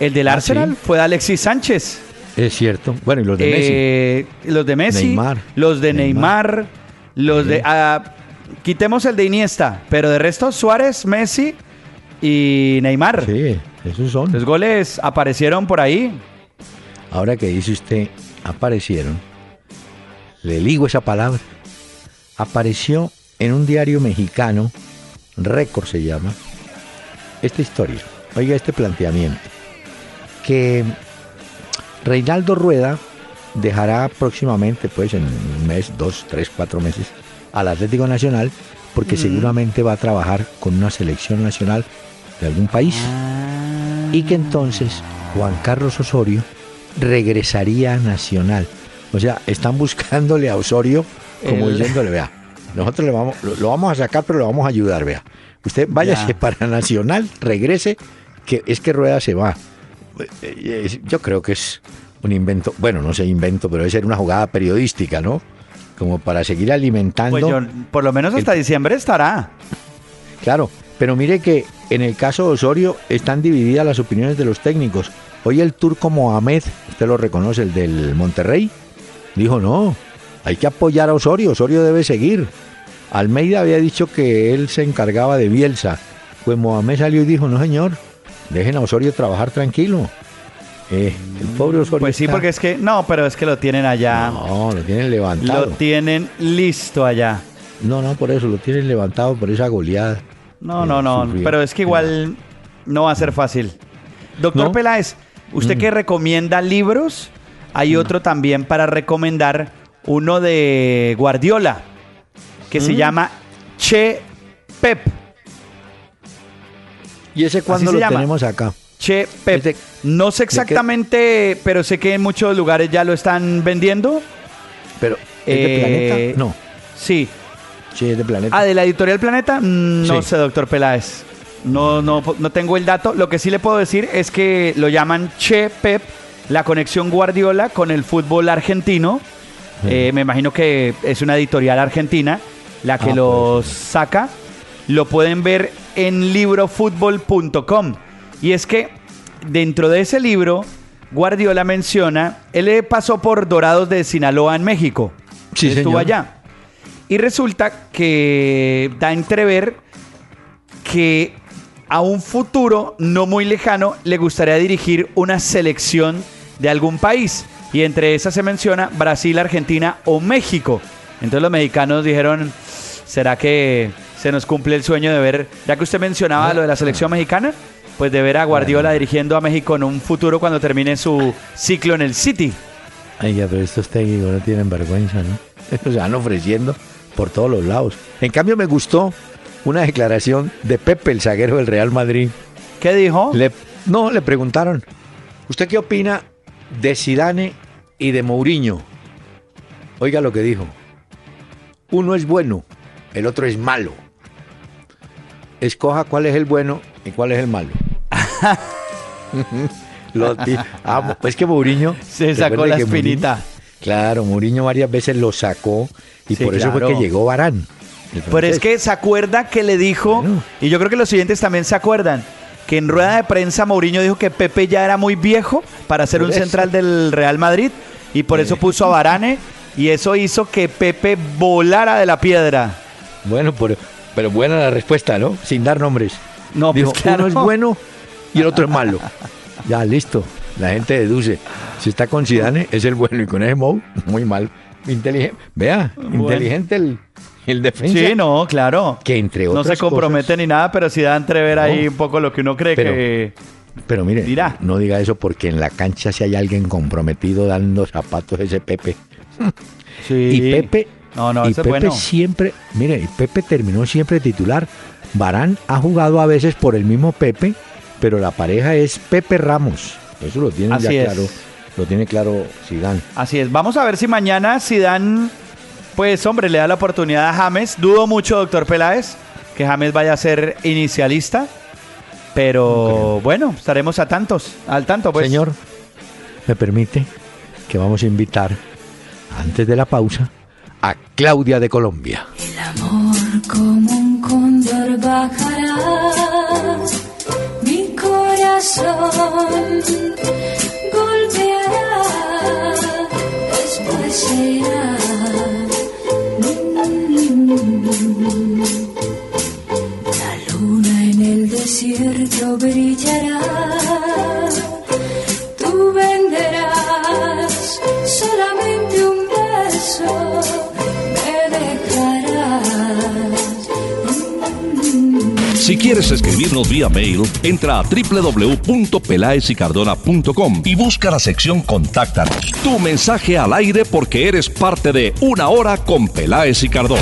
C: El del
B: Ah,
C: Arsenal
B: sí.
C: fue de Alexis Sánchez.
B: Es cierto. Bueno, y los de Messi.
C: Eh, Los de Messi,
B: Neymar.
C: los de Neymar,
B: Neymar.
C: los de... Ah, quitemos el de Iniesta, pero de resto Suárez, Messi y Neymar.
B: Sí, esos son.
C: Los goles aparecieron por ahí.
B: Ahora que dice usted, aparecieron, le digo esa palabra, apareció en un diario mexicano, Récord se llama, esta historia, oiga este planteamiento, que Reinaldo Rueda dejará próximamente, pues en un mes, dos, tres, cuatro meses, al Atlético Nacional, porque seguramente va a trabajar con una selección nacional de algún país y que entonces Juan Carlos Osorio regresaría a Nacional. O sea, están buscándole a Osorio como
C: El-
B: diciéndole, vea, nosotros le vamos, lo, lo vamos a sacar, pero lo vamos a ayudar, vea. Usted váyase
C: Ya.
B: para Nacional, regrese, que es que Rueda se va. Eh, eh, Yo creo que es un invento, bueno, no sé invento, pero debe ser una jugada periodística, ¿no? Como para seguir alimentando.
C: Pues yo, por lo menos hasta diciembre estará.
B: Claro, pero mire que en el caso de Osorio están divididas las opiniones de los técnicos. Hoy el turco Mohamed, usted lo reconoce, el del Monterrey, dijo no, hay que apoyar a Osorio, Osorio debe seguir. Almeida había dicho que él se encargaba de Bielsa. Pues Mohamed salió y dijo, no señor, dejen a Osorio trabajar tranquilo. Eh, el pobre Osorio.
C: Pues sí,
B: está-
C: porque es que... No, pero es que lo tienen allá.
B: No, lo tienen levantado.
C: Lo tienen listo allá.
B: No, no, por eso, lo tienen levantado por esa goleada.
C: No, no, no.
B: sufrió.
C: Pero es que igual no va a ser fácil. Doctor
B: ¿No?
C: Peláez, usted
B: Mm.
C: que recomienda libros, hay otro también para recomendar, uno de Guardiola, que se
B: Mm.
C: llama Che Pep.
B: ¿Y ese cuándo
C: se
B: lo
C: llama.
B: tenemos acá?
C: Che Pep.
B: ¿Es de-
C: no sé exactamente, pero sé que en muchos lugares ya lo están vendiendo.
B: Pero, ¿es de
C: Eh,
B: Planeta? No,
C: Sí.
B: sí, es de Planeta.
C: Ah, de la editorial Planeta, Mm, no
B: Sí.
C: sé, doctor Peláez. No, no, no tengo el dato. Lo que sí le puedo decir es que lo llaman Che Pep, la conexión Guardiola con el fútbol argentino. Eh, me imagino que es una editorial argentina la que
B: Ah,
C: lo saca. Lo pueden ver en librofutbol.com. Y es que dentro de ese libro, Guardiola menciona, él eh, pasó por Dorados de Sinaloa en México.
B: Sí,
C: estuvo
B: señor.
C: allá. Y resulta que da a entrever que a un futuro no muy lejano le gustaría dirigir una selección de algún país. y entre esas se menciona Brasil, Argentina o México. Entonces los mexicanos dijeron, ¿será que se nos cumple el sueño de ver, ya que usted mencionaba lo de la selección mexicana, pues de ver a Guardiola dirigiendo a México en un futuro cuando termine su ciclo en el City?
B: Ay, ya, pero estos técnicos no tienen vergüenza, ¿no? Se van ofreciendo por todos los lados. En cambio, me gustó una declaración de Pepe, el zaguero del Real Madrid.
C: ¿Qué dijo?
B: Le- no, le preguntaron, ¿usted qué opina de Zidane y de Mourinho? Oiga lo que dijo. Uno es bueno, el otro es malo. Escoja cuál es el bueno y cuál es el malo. Lo ah, es que Mourinho
C: Se sacó la
B: Mourinho-
C: espinita.
B: claro, Mourinho varias veces lo sacó y
C: Sí,
B: por eso fue que llegó Barán.
C: Pero es que se acuerda que le dijo,
B: Bueno.
C: y yo creo que los siguientes también se acuerdan, que en rueda de prensa Mourinho dijo que Pepe ya era muy viejo para ser un
B: eso.
C: central del Real Madrid y por eso puso a Varane y eso hizo que Pepe volara de la piedra.
B: Bueno, pero, pero buena la respuesta, ¿no? Sin dar nombres.
C: No, pues
B: Dijo,
C: claro.
B: uno es bueno y el otro es malo. Ya, listo. La gente deduce. Si está con Zidane, es el bueno y con ese Mou, muy mal. Inteligente. Vea, inteligente el, el defensa.
C: Sí, no, claro.
B: Que entre
C: No
B: otras
C: se compromete
B: cosas-
C: ni nada, pero sí da a entrever ahí
B: No.
C: un poco lo que uno cree
B: Pero-
C: que...
B: Pero mire,
C: Dirá.
B: no diga eso porque en la cancha si hay alguien comprometido dando zapatos ese Pepe.
C: Sí.
B: Y Pepe,
C: No, no,
B: y Pepe
C: bueno.
B: siempre, mire, y Pepe terminó siempre titular. Barán ha jugado a veces por el mismo Pepe, pero la pareja es Pepe Ramos. Eso lo tiene ya
C: es.
B: claro, lo tiene claro Zidane.
C: Así es. Vamos a ver si mañana Zidane, pues hombre, le da la oportunidad a James. Dudo mucho, doctor Peláez, que James vaya a ser inicialista. Pero bueno, estaremos a tantos, al tanto, pues.
B: Señor, me permite que vamos a invitar, antes de la pausa, a Claudia de Colombia.
D: El amor como un cóndor bajará mi corazón golpeará después se irá Mm. La luna en el desierto brillará. Tú venderás solamente un beso
A: Si quieres escribirnos vía mail, entra a www.pelaesicardona.com y busca la sección Contáctanos. Tu mensaje al aire porque eres parte de Una Hora con Peláez y Cardona.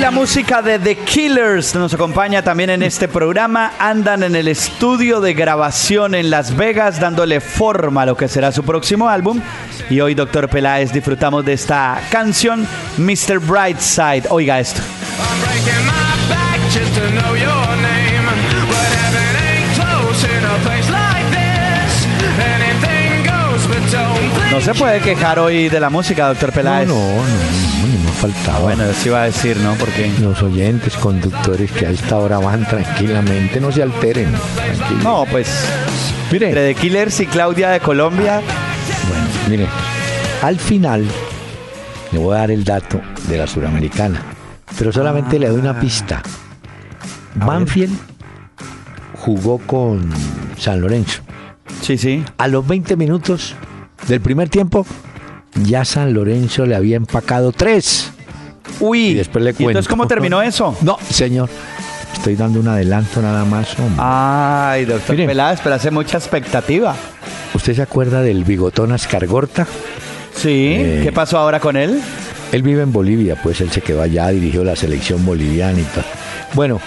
C: La música de The Killers nos acompaña también en este programa. Andan en el estudio de grabación en Las Vegas dándole forma a lo que será su próximo álbum. Y hoy, doctor Peláez, disfrutamos de esta canción, Mr. Brightside. Oiga esto. No se puede quejar hoy de la música, doctor
B: No,
C: Peláez.
B: no, no, no, me faltaba.
C: Bueno, eso iba a decir, ¿no? Porque...
B: Los oyentes, conductores que a esta hora van tranquilamente, no se alteren. tranquilos.
C: No, pues... Entre
B: Mire,
C: The Killers y Claudia de Colombia.
B: bueno, mire, al final le voy a dar el dato de la suramericana, pero solamente le doy una pista. Banfield jugó con San Lorenzo.
C: Sí, sí.
B: A los 20 minutos del primer tiempo, ya San Lorenzo le había empacado tres.
C: Uy.
B: Y después le
C: ¿Y
B: cuento.
C: entonces cómo terminó eso?
B: No, señor. Estoy dando un adelanto nada más. hombre.
C: Ay, doctor
B: Mire.
C: Peláez, pero hace mucha expectativa.
B: ¿Usted se acuerda del bigotón Ascargorta?
C: Sí.
B: Eh.
C: ¿Qué pasó ahora con él?
B: Él vive en Bolivia, pues él se quedó allá, dirigió la selección boliviana y todo. Bueno,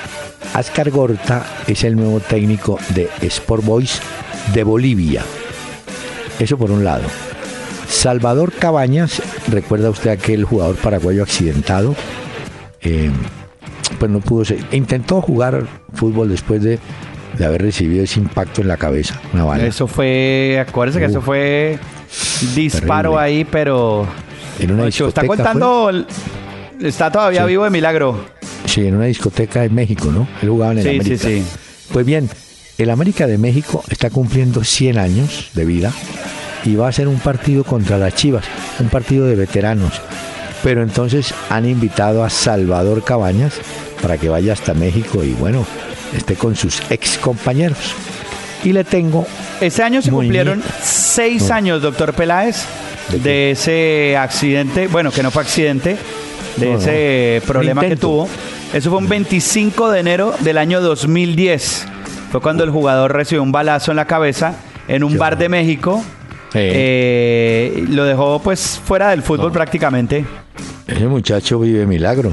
B: Ascar Gorta es el nuevo técnico de Sport Boys de Bolivia. Eso por un lado. Salvador Cabañas, recuerda usted aquel jugador paraguayo accidentado, Eh, pues no pudo ser. Intentó jugar fútbol después de, de haber recibido ese impacto en la cabeza, una bala.
C: Eso fue, acuérdese que eso fue disparo
B: Terrible.
C: ahí, pero...
B: En una
C: Ocho, está
B: discoteca
C: contando, está todavía
B: Sí.
C: vivo de milagro.
B: Sí, en una discoteca en México, ¿no? Él jugaba en el
C: Sí, sí,
B: América.
C: sí.
B: Pues bien, el América de México está cumpliendo 100 años de vida y va a ser un partido contra las Chivas, un partido de veteranos. Pero entonces han invitado a Salvador Cabañas para que vaya hasta México y bueno, esté con sus ex compañeros. Y le tengo
C: Ese año se cumplieron
B: bien.
C: seis
B: No.
C: años, doctor Peláez,
B: ¿De
C: ese accidente, bueno, que no fue accidente, de
B: No, no.
C: ese problema que tuvo. Eso fue un 25 de enero del año 2010. Fue cuando el jugador recibió un balazo en la cabeza en un bar de México. Eh, lo dejó pues fuera del fútbol prácticamente.
B: Ese muchacho vive milagro.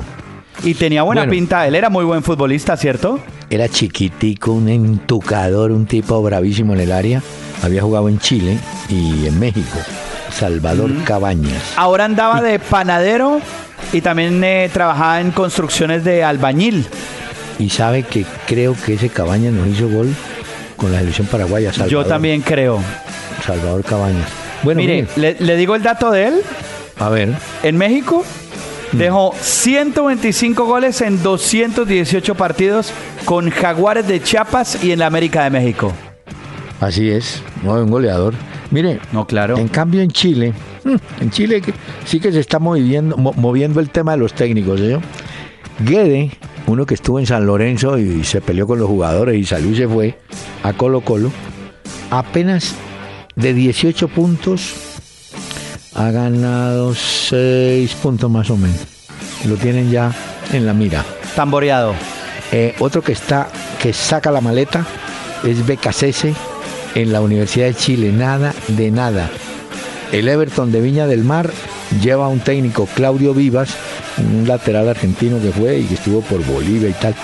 C: Y tenía buena
B: Bueno.
C: pinta, él era muy buen futbolista, ¿cierto?
B: Era chiquitico, un entucador, un tipo bravísimo en el área. Había jugado en Chile y en México. Salvador Cabañas.
C: Ahora andaba de panadero y también eh, trabajaba en construcciones de albañil.
B: Y sabe que creo que ese Cabañas nos hizo gol con la selección paraguaya. Salvador,
C: Yo también creo.
B: Salvador Cabañas. Bueno,
C: Mire,
B: mire,
C: le, le digo el dato de él.
B: a ver.
C: En México
B: Mm.
C: dejó 125 goles en 218 partidos con Jaguares de Chiapas y en la América de México.
B: Así es, no un goleador. Mire,
C: No, claro.
B: en cambio en Chile, mm, en Chile sí que se está moviendo, mo- moviendo el tema de los técnicos. ¿sí? Guede, uno que estuvo en San Lorenzo y se peleó con los jugadores y salió y se fue a Colo Colo, apenas de 18 puntos ha ganado 6 puntos más o menos. Lo tienen ya en la mira.
C: Tamboreado.
B: Eh, otro que está, que saca la maleta, es Becasese en la Universidad de Chile. Nada de nada. El Everton de Viña del Mar lleva a un técnico, Claudio Vivas, un lateral argentino que fue y que estuvo por Bolivia y tal.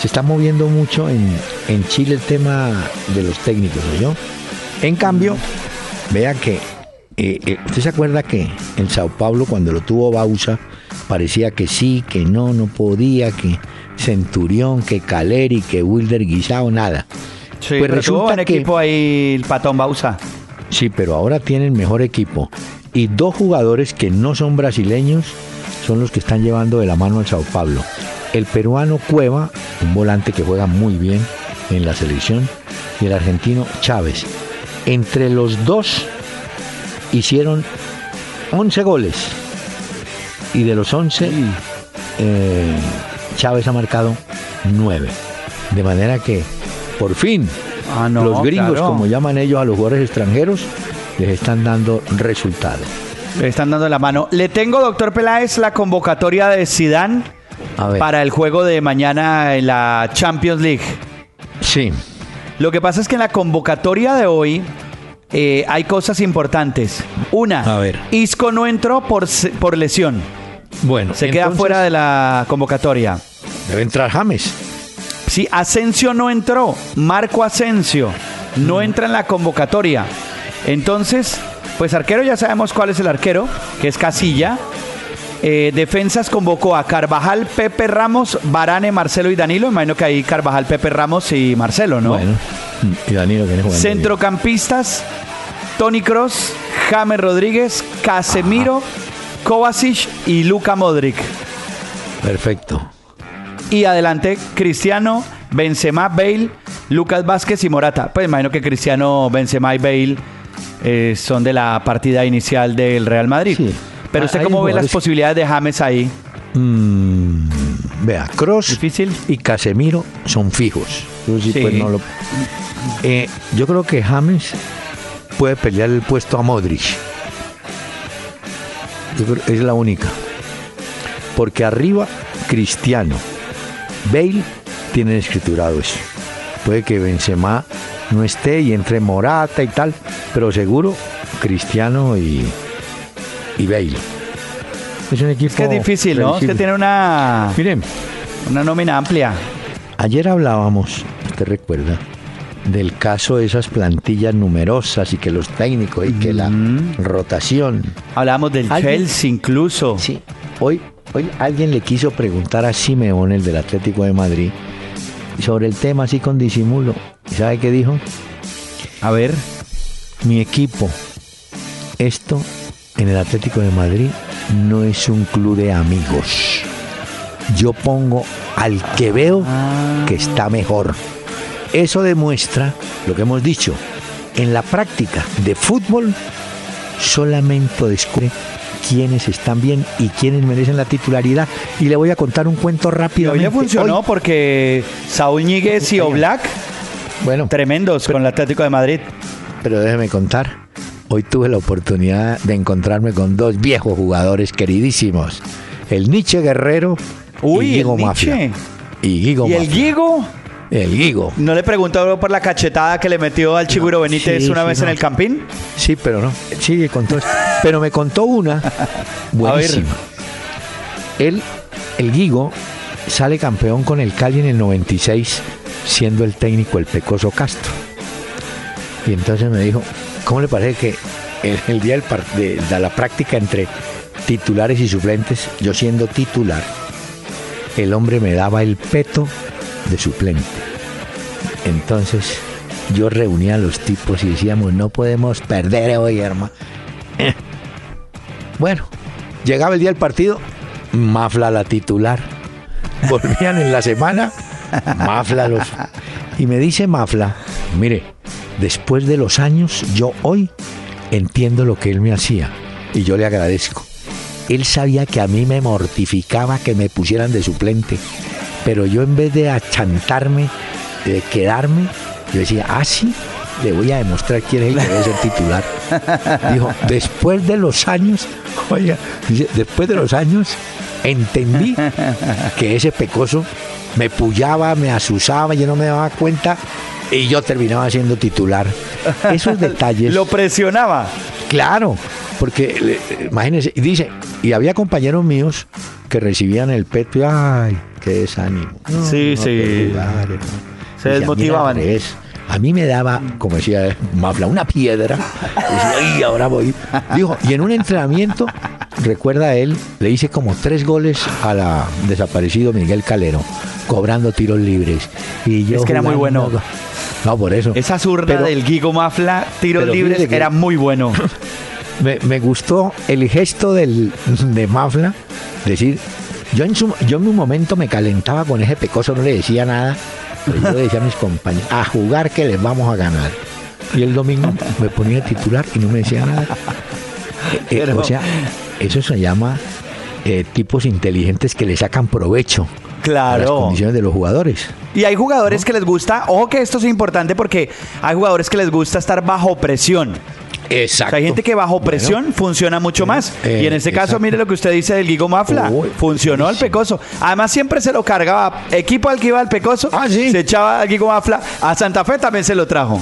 B: Se está moviendo mucho en, en Chile el tema de los técnicos, ¿no? En cambio, vea que, eh, eh, ¿usted se acuerda que en Sao Paulo cuando lo tuvo Bausa, parecía que sí, que no, no podía, que Centurión, que Caleri, que Wilder Guisao, nada.
C: Sí,
B: Pues
C: pero tuvo
B: resulta
C: buen
B: que-
C: equipo ahí el Patón Bausa.
B: Sí, pero ahora tienen mejor equipo. Y dos jugadores que no son brasileños son los que están llevando de la mano al Sao Paulo. El peruano Cueva, un volante que juega muy bien en la selección, y el argentino Chávez. Entre los dos hicieron 11 goles. Y de los 11, eh, Chávez ha marcado 9. De manera que, por fin,
C: Ah, no,
B: los gringos,
C: claro.
B: como llaman ellos a los jugadores extranjeros, les están dando resultados.
C: Le están dando la mano. Le tengo, doctor Peláez, la convocatoria de Sidán para el juego de mañana en la Champions League.
B: Sí,
C: Lo que pasa es que en la convocatoria de hoy eh, hay cosas importantes. Una,
B: A ver.
C: Isco no entró por, por lesión.
B: bueno.
C: Se queda
B: entonces,
C: fuera de la convocatoria.
B: Debe entrar James.
C: Sí, Asensio no entró. Marco Asensio no entra en la convocatoria. Entonces, pues arquero ya sabemos cuál es el arquero, que es Casilla. Eh, defensas convocó a Carvajal, Pepe Ramos, Varane, Marcelo y Danilo. Imagino que ahí Carvajal, Pepe Ramos y Marcelo, ¿no?
B: Bueno. Y Danilo que.
C: Centrocampistas, Tony Cross, James Rodríguez, Casemiro, Kovacic y Luka Modric.
B: Perfecto.
C: Y adelante, Cristiano, Benzema, Bale, Lucas Vázquez y Morata. Pues imagino que Cristiano, Benzema y Bale eh, son de la partida inicial del Real Madrid.
B: Sí.
C: Pero usted
B: hay
C: cómo ve las
B: jugadores-
C: posibilidades de James ahí?
B: Mm, vea, Cross
C: Difícil.
B: y Casemiro son fijos. Yo sí,
C: Sí.
B: pues, no lo- Eh, yo creo que James puede pelear el puesto a Modric. Yo creo- es la única. Porque arriba, Cristiano. Bale tienen escriturado eso. Puede que Benzema no esté y entre Morata y tal, pero seguro Cristiano y, y Bale. Es un equipo.
C: Es que es difícil, ¿no? Usted tiene una,
B: Miren,
C: una nómina amplia.
B: Ayer hablábamos, usted recuerda, del caso de esas plantillas numerosas y que los técnicos y que la rotación.
C: Hablábamos del
B: ¿Alguien?
C: Chelsea incluso.
B: Sí, hoy, hoy alguien le quiso preguntar a Simeón, el del Atlético de Madrid, sobre el tema así con disimulo. ¿Y sabe qué dijo?
C: A ver.
B: Mi equipo, esto en el Atlético de Madrid no es un club de amigos. Yo pongo al que veo que está mejor. Eso demuestra lo que hemos dicho. En la práctica de fútbol, solamente descubre quiénes están bien y quiénes merecen la titularidad. Y le voy a contar un cuento rápido.
C: hoy le funcionó porque Saúl Ñíguez y Oblak,
B: Bueno,
C: tremendos con el Atlético de Madrid.
B: pero déjeme contar. Hoy tuve la oportunidad de encontrarme con dos viejos jugadores queridísimos. El Nietzsche Guerrero
C: Uy,
B: y Guigo Mafia. Y Guigo
C: Y el. Guigo,
B: El Guigo.
C: ¿no le preguntó por la cachetada que le metió al Chigüiro Benítez
B: sí,
C: una
B: sí,
C: vez
B: no.
C: en el Campín?
B: Sí, pero no. Sí, contó. Pero me contó una buenísima. Él, el Guigo, sale campeón con el Cali en el 96, siendo el técnico el Pecoso Castro. Y entonces me dijo, ¿cómo le parece que el, día de la práctica entre titulares y suplentes, yo siendo titular, el hombre me daba el peto de suplente? Entonces yo reunía a los tipos y decíamos, no podemos perder hoy, hermano. Bueno, llegaba el día del partido, Mafla la titular. Volvían en la semana, Mafla los... Y me dice Mafla, mire, después de los años, yo hoy entiendo lo que él me hacía y yo le agradezco. Él sabía que a mí me mortificaba que me pusieran de suplente, pero yo en vez de achantarme, de quedarme, yo decía, ah, sí, le voy a demostrar quién es el que debe ser titular. Dijo, después de los años, oiga, dice, después de los años, entendí que ese pecoso me pullaba, me asusaba, yo no me daba cuenta y yo terminaba siendo titular. Esos detalles.
C: Lo presionaba.
B: Claro, porque imagínense, y dice, y había compañeros míos que recibían el peto y ay, qué desánimo. No,
C: Sí,
B: no
C: sí.
B: jugar.
C: Se desmotivaban.
B: A mí me daba, como decía Mafla, una piedra. Decía, ay, ahora voy. Dijo, y en un entrenamiento, recuerda él, le hice como tres goles a la desaparecido Miguel Calero, cobrando tiros libres. Y yo
C: Es que era muy bueno.
B: No, por eso.
C: Esa zurda
B: Pero-
C: del Guigo Mafla, tiros libres,
B: que-
C: era muy bueno.
B: me, me gustó el gesto del, de Mafla, decir, yo en, su- yo en un momento me calentaba con ese pecoso, no le decía nada, pero yo le decía a mis compañeros, a jugar que les vamos a ganar. Y el domingo me ponía titular y no me decía nada. Eh, eh, o sea, eso se llama eh, tipos inteligentes que le sacan provecho a las
C: Claro.
B: condiciones de los jugadores.
C: Y hay jugadores que les gusta, ojo que esto es importante porque hay jugadores que les gusta estar bajo presión. O
B: Exacto.
C: sea, hay gente que bajo presión funciona mucho más.
B: eh,
C: y en este caso, mire lo que usted dice del Guigo Mafla. Funcionó al. Pecoso. Además, siempre se lo cargaba. Equipo al que iba al Pecoso,
B: Ah, sí.
C: se echaba al Guigo Mafla. A Santa Fe también se lo trajo.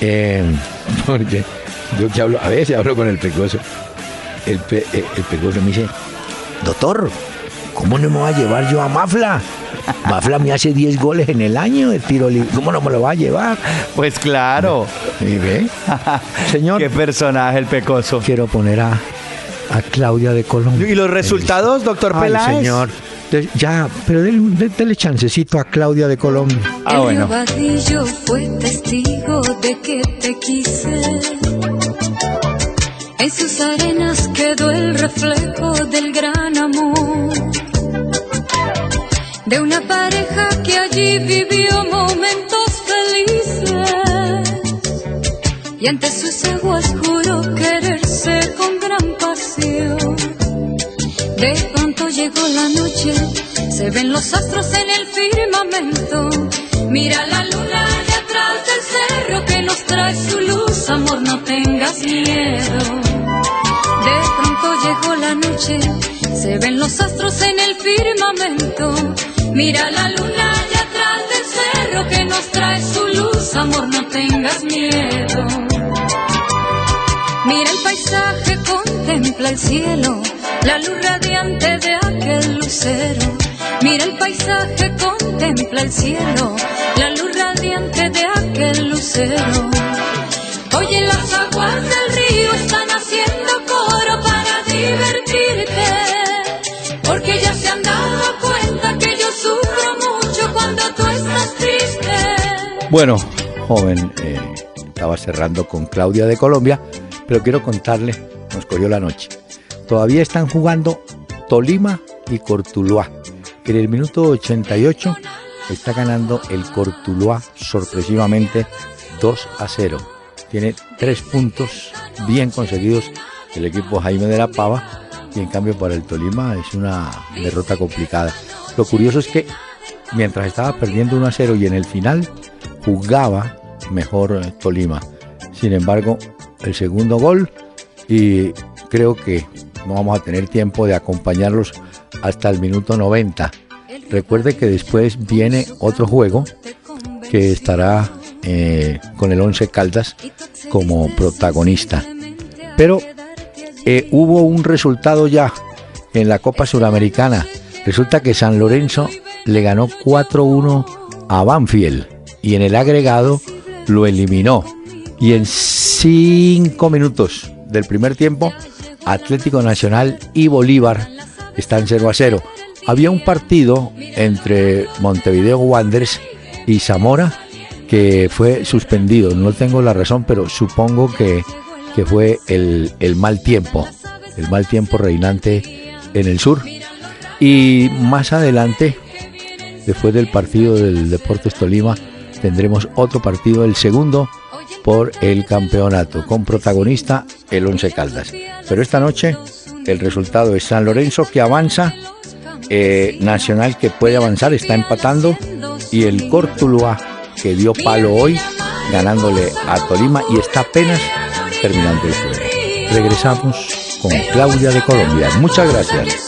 B: Eh, porque yo que hablo, a veces hablo con el pecoso. El, pe- eh, el pecoso me dice, doctor, ¿cómo no me va a llevar yo a Mafla? Mafla me hace 10 goles en el año de tiro libre. ¿Cómo no me lo va a llevar?
C: Pues claro.
B: Y ve, señor,
C: Qué personaje el Pecoso.
B: quiero poner a, a Claudia de Colombia.
C: ¿Y los resultados, doctor
B: Ay,
C: Peláez?
B: señor. De- ya, pero dele chancecito a Claudia de Colombia.
C: Ah,
D: el
C: bueno.
D: fue testigo de que te quise. En sus arenas quedó el reflejo del gran amor. De una pareja que allí vivió momentos felices. Y ante sus aguas juró quererse con gran pasión. De pronto llegó la noche, se ven los astros en el firmamento. Mira la luna de atrás del cerro que nos trae su luz, amor, no tengas miedo. De pronto llegó la noche, se ven los astros en el firmamento. Mira la luna de atrás del cerro que nos trae su luz, amor, no tengas miedo. Mira el paisaje, contempla el cielo, la luz radiante de aquel lucero. Mira el paisaje, contempla el cielo, la luz radiante de aquel lucero. Oye, las aguas del río están
B: Bueno, joven, eh, estaba cerrando con Claudia de Colombia, pero quiero contarle, nos cogió la noche. Todavía están jugando Tolima y Cortuluá. En el minuto 88 está ganando el Cortuluá sorpresivamente 2 a 0. Tiene tres puntos bien conseguidos el equipo Jaime de la Pava y en cambio para el Tolima es una derrota complicada. Lo curioso es que mientras estaba perdiendo 1 a 0 y en el final jugaba mejor eh, Tolima. Sin embargo, el segundo gol y creo que no vamos a tener tiempo de acompañarlos hasta el minuto 90. Recuerde que después viene otro juego que estará eh, con el 11 Caldas como protagonista. Pero eh, hubo un resultado ya en la Copa Suramericana. Resulta que San Lorenzo le ganó 4-1 a Banfield y en el agregado lo eliminó. Y en cinco minutos del primer tiempo, Atlético Nacional y Bolívar están 0 a 0. Había un partido entre Montevideo Wanderers y Zamora que fue suspendido. No tengo la razón, pero supongo que, que fue el, el mal tiempo, el mal tiempo reinante en el sur. Y más adelante, después del partido del Deportes Tolima, tendremos otro partido, el segundo por el campeonato, con protagonista el Once Caldas. Pero esta noche el resultado es San Lorenzo que avanza, eh, Nacional que puede avanzar, está empatando, y el Cortuluá que dio palo hoy, ganándole a Tolima y está apenas terminando el juego. Regresamos con Claudia de Colombia. Muchas gracias.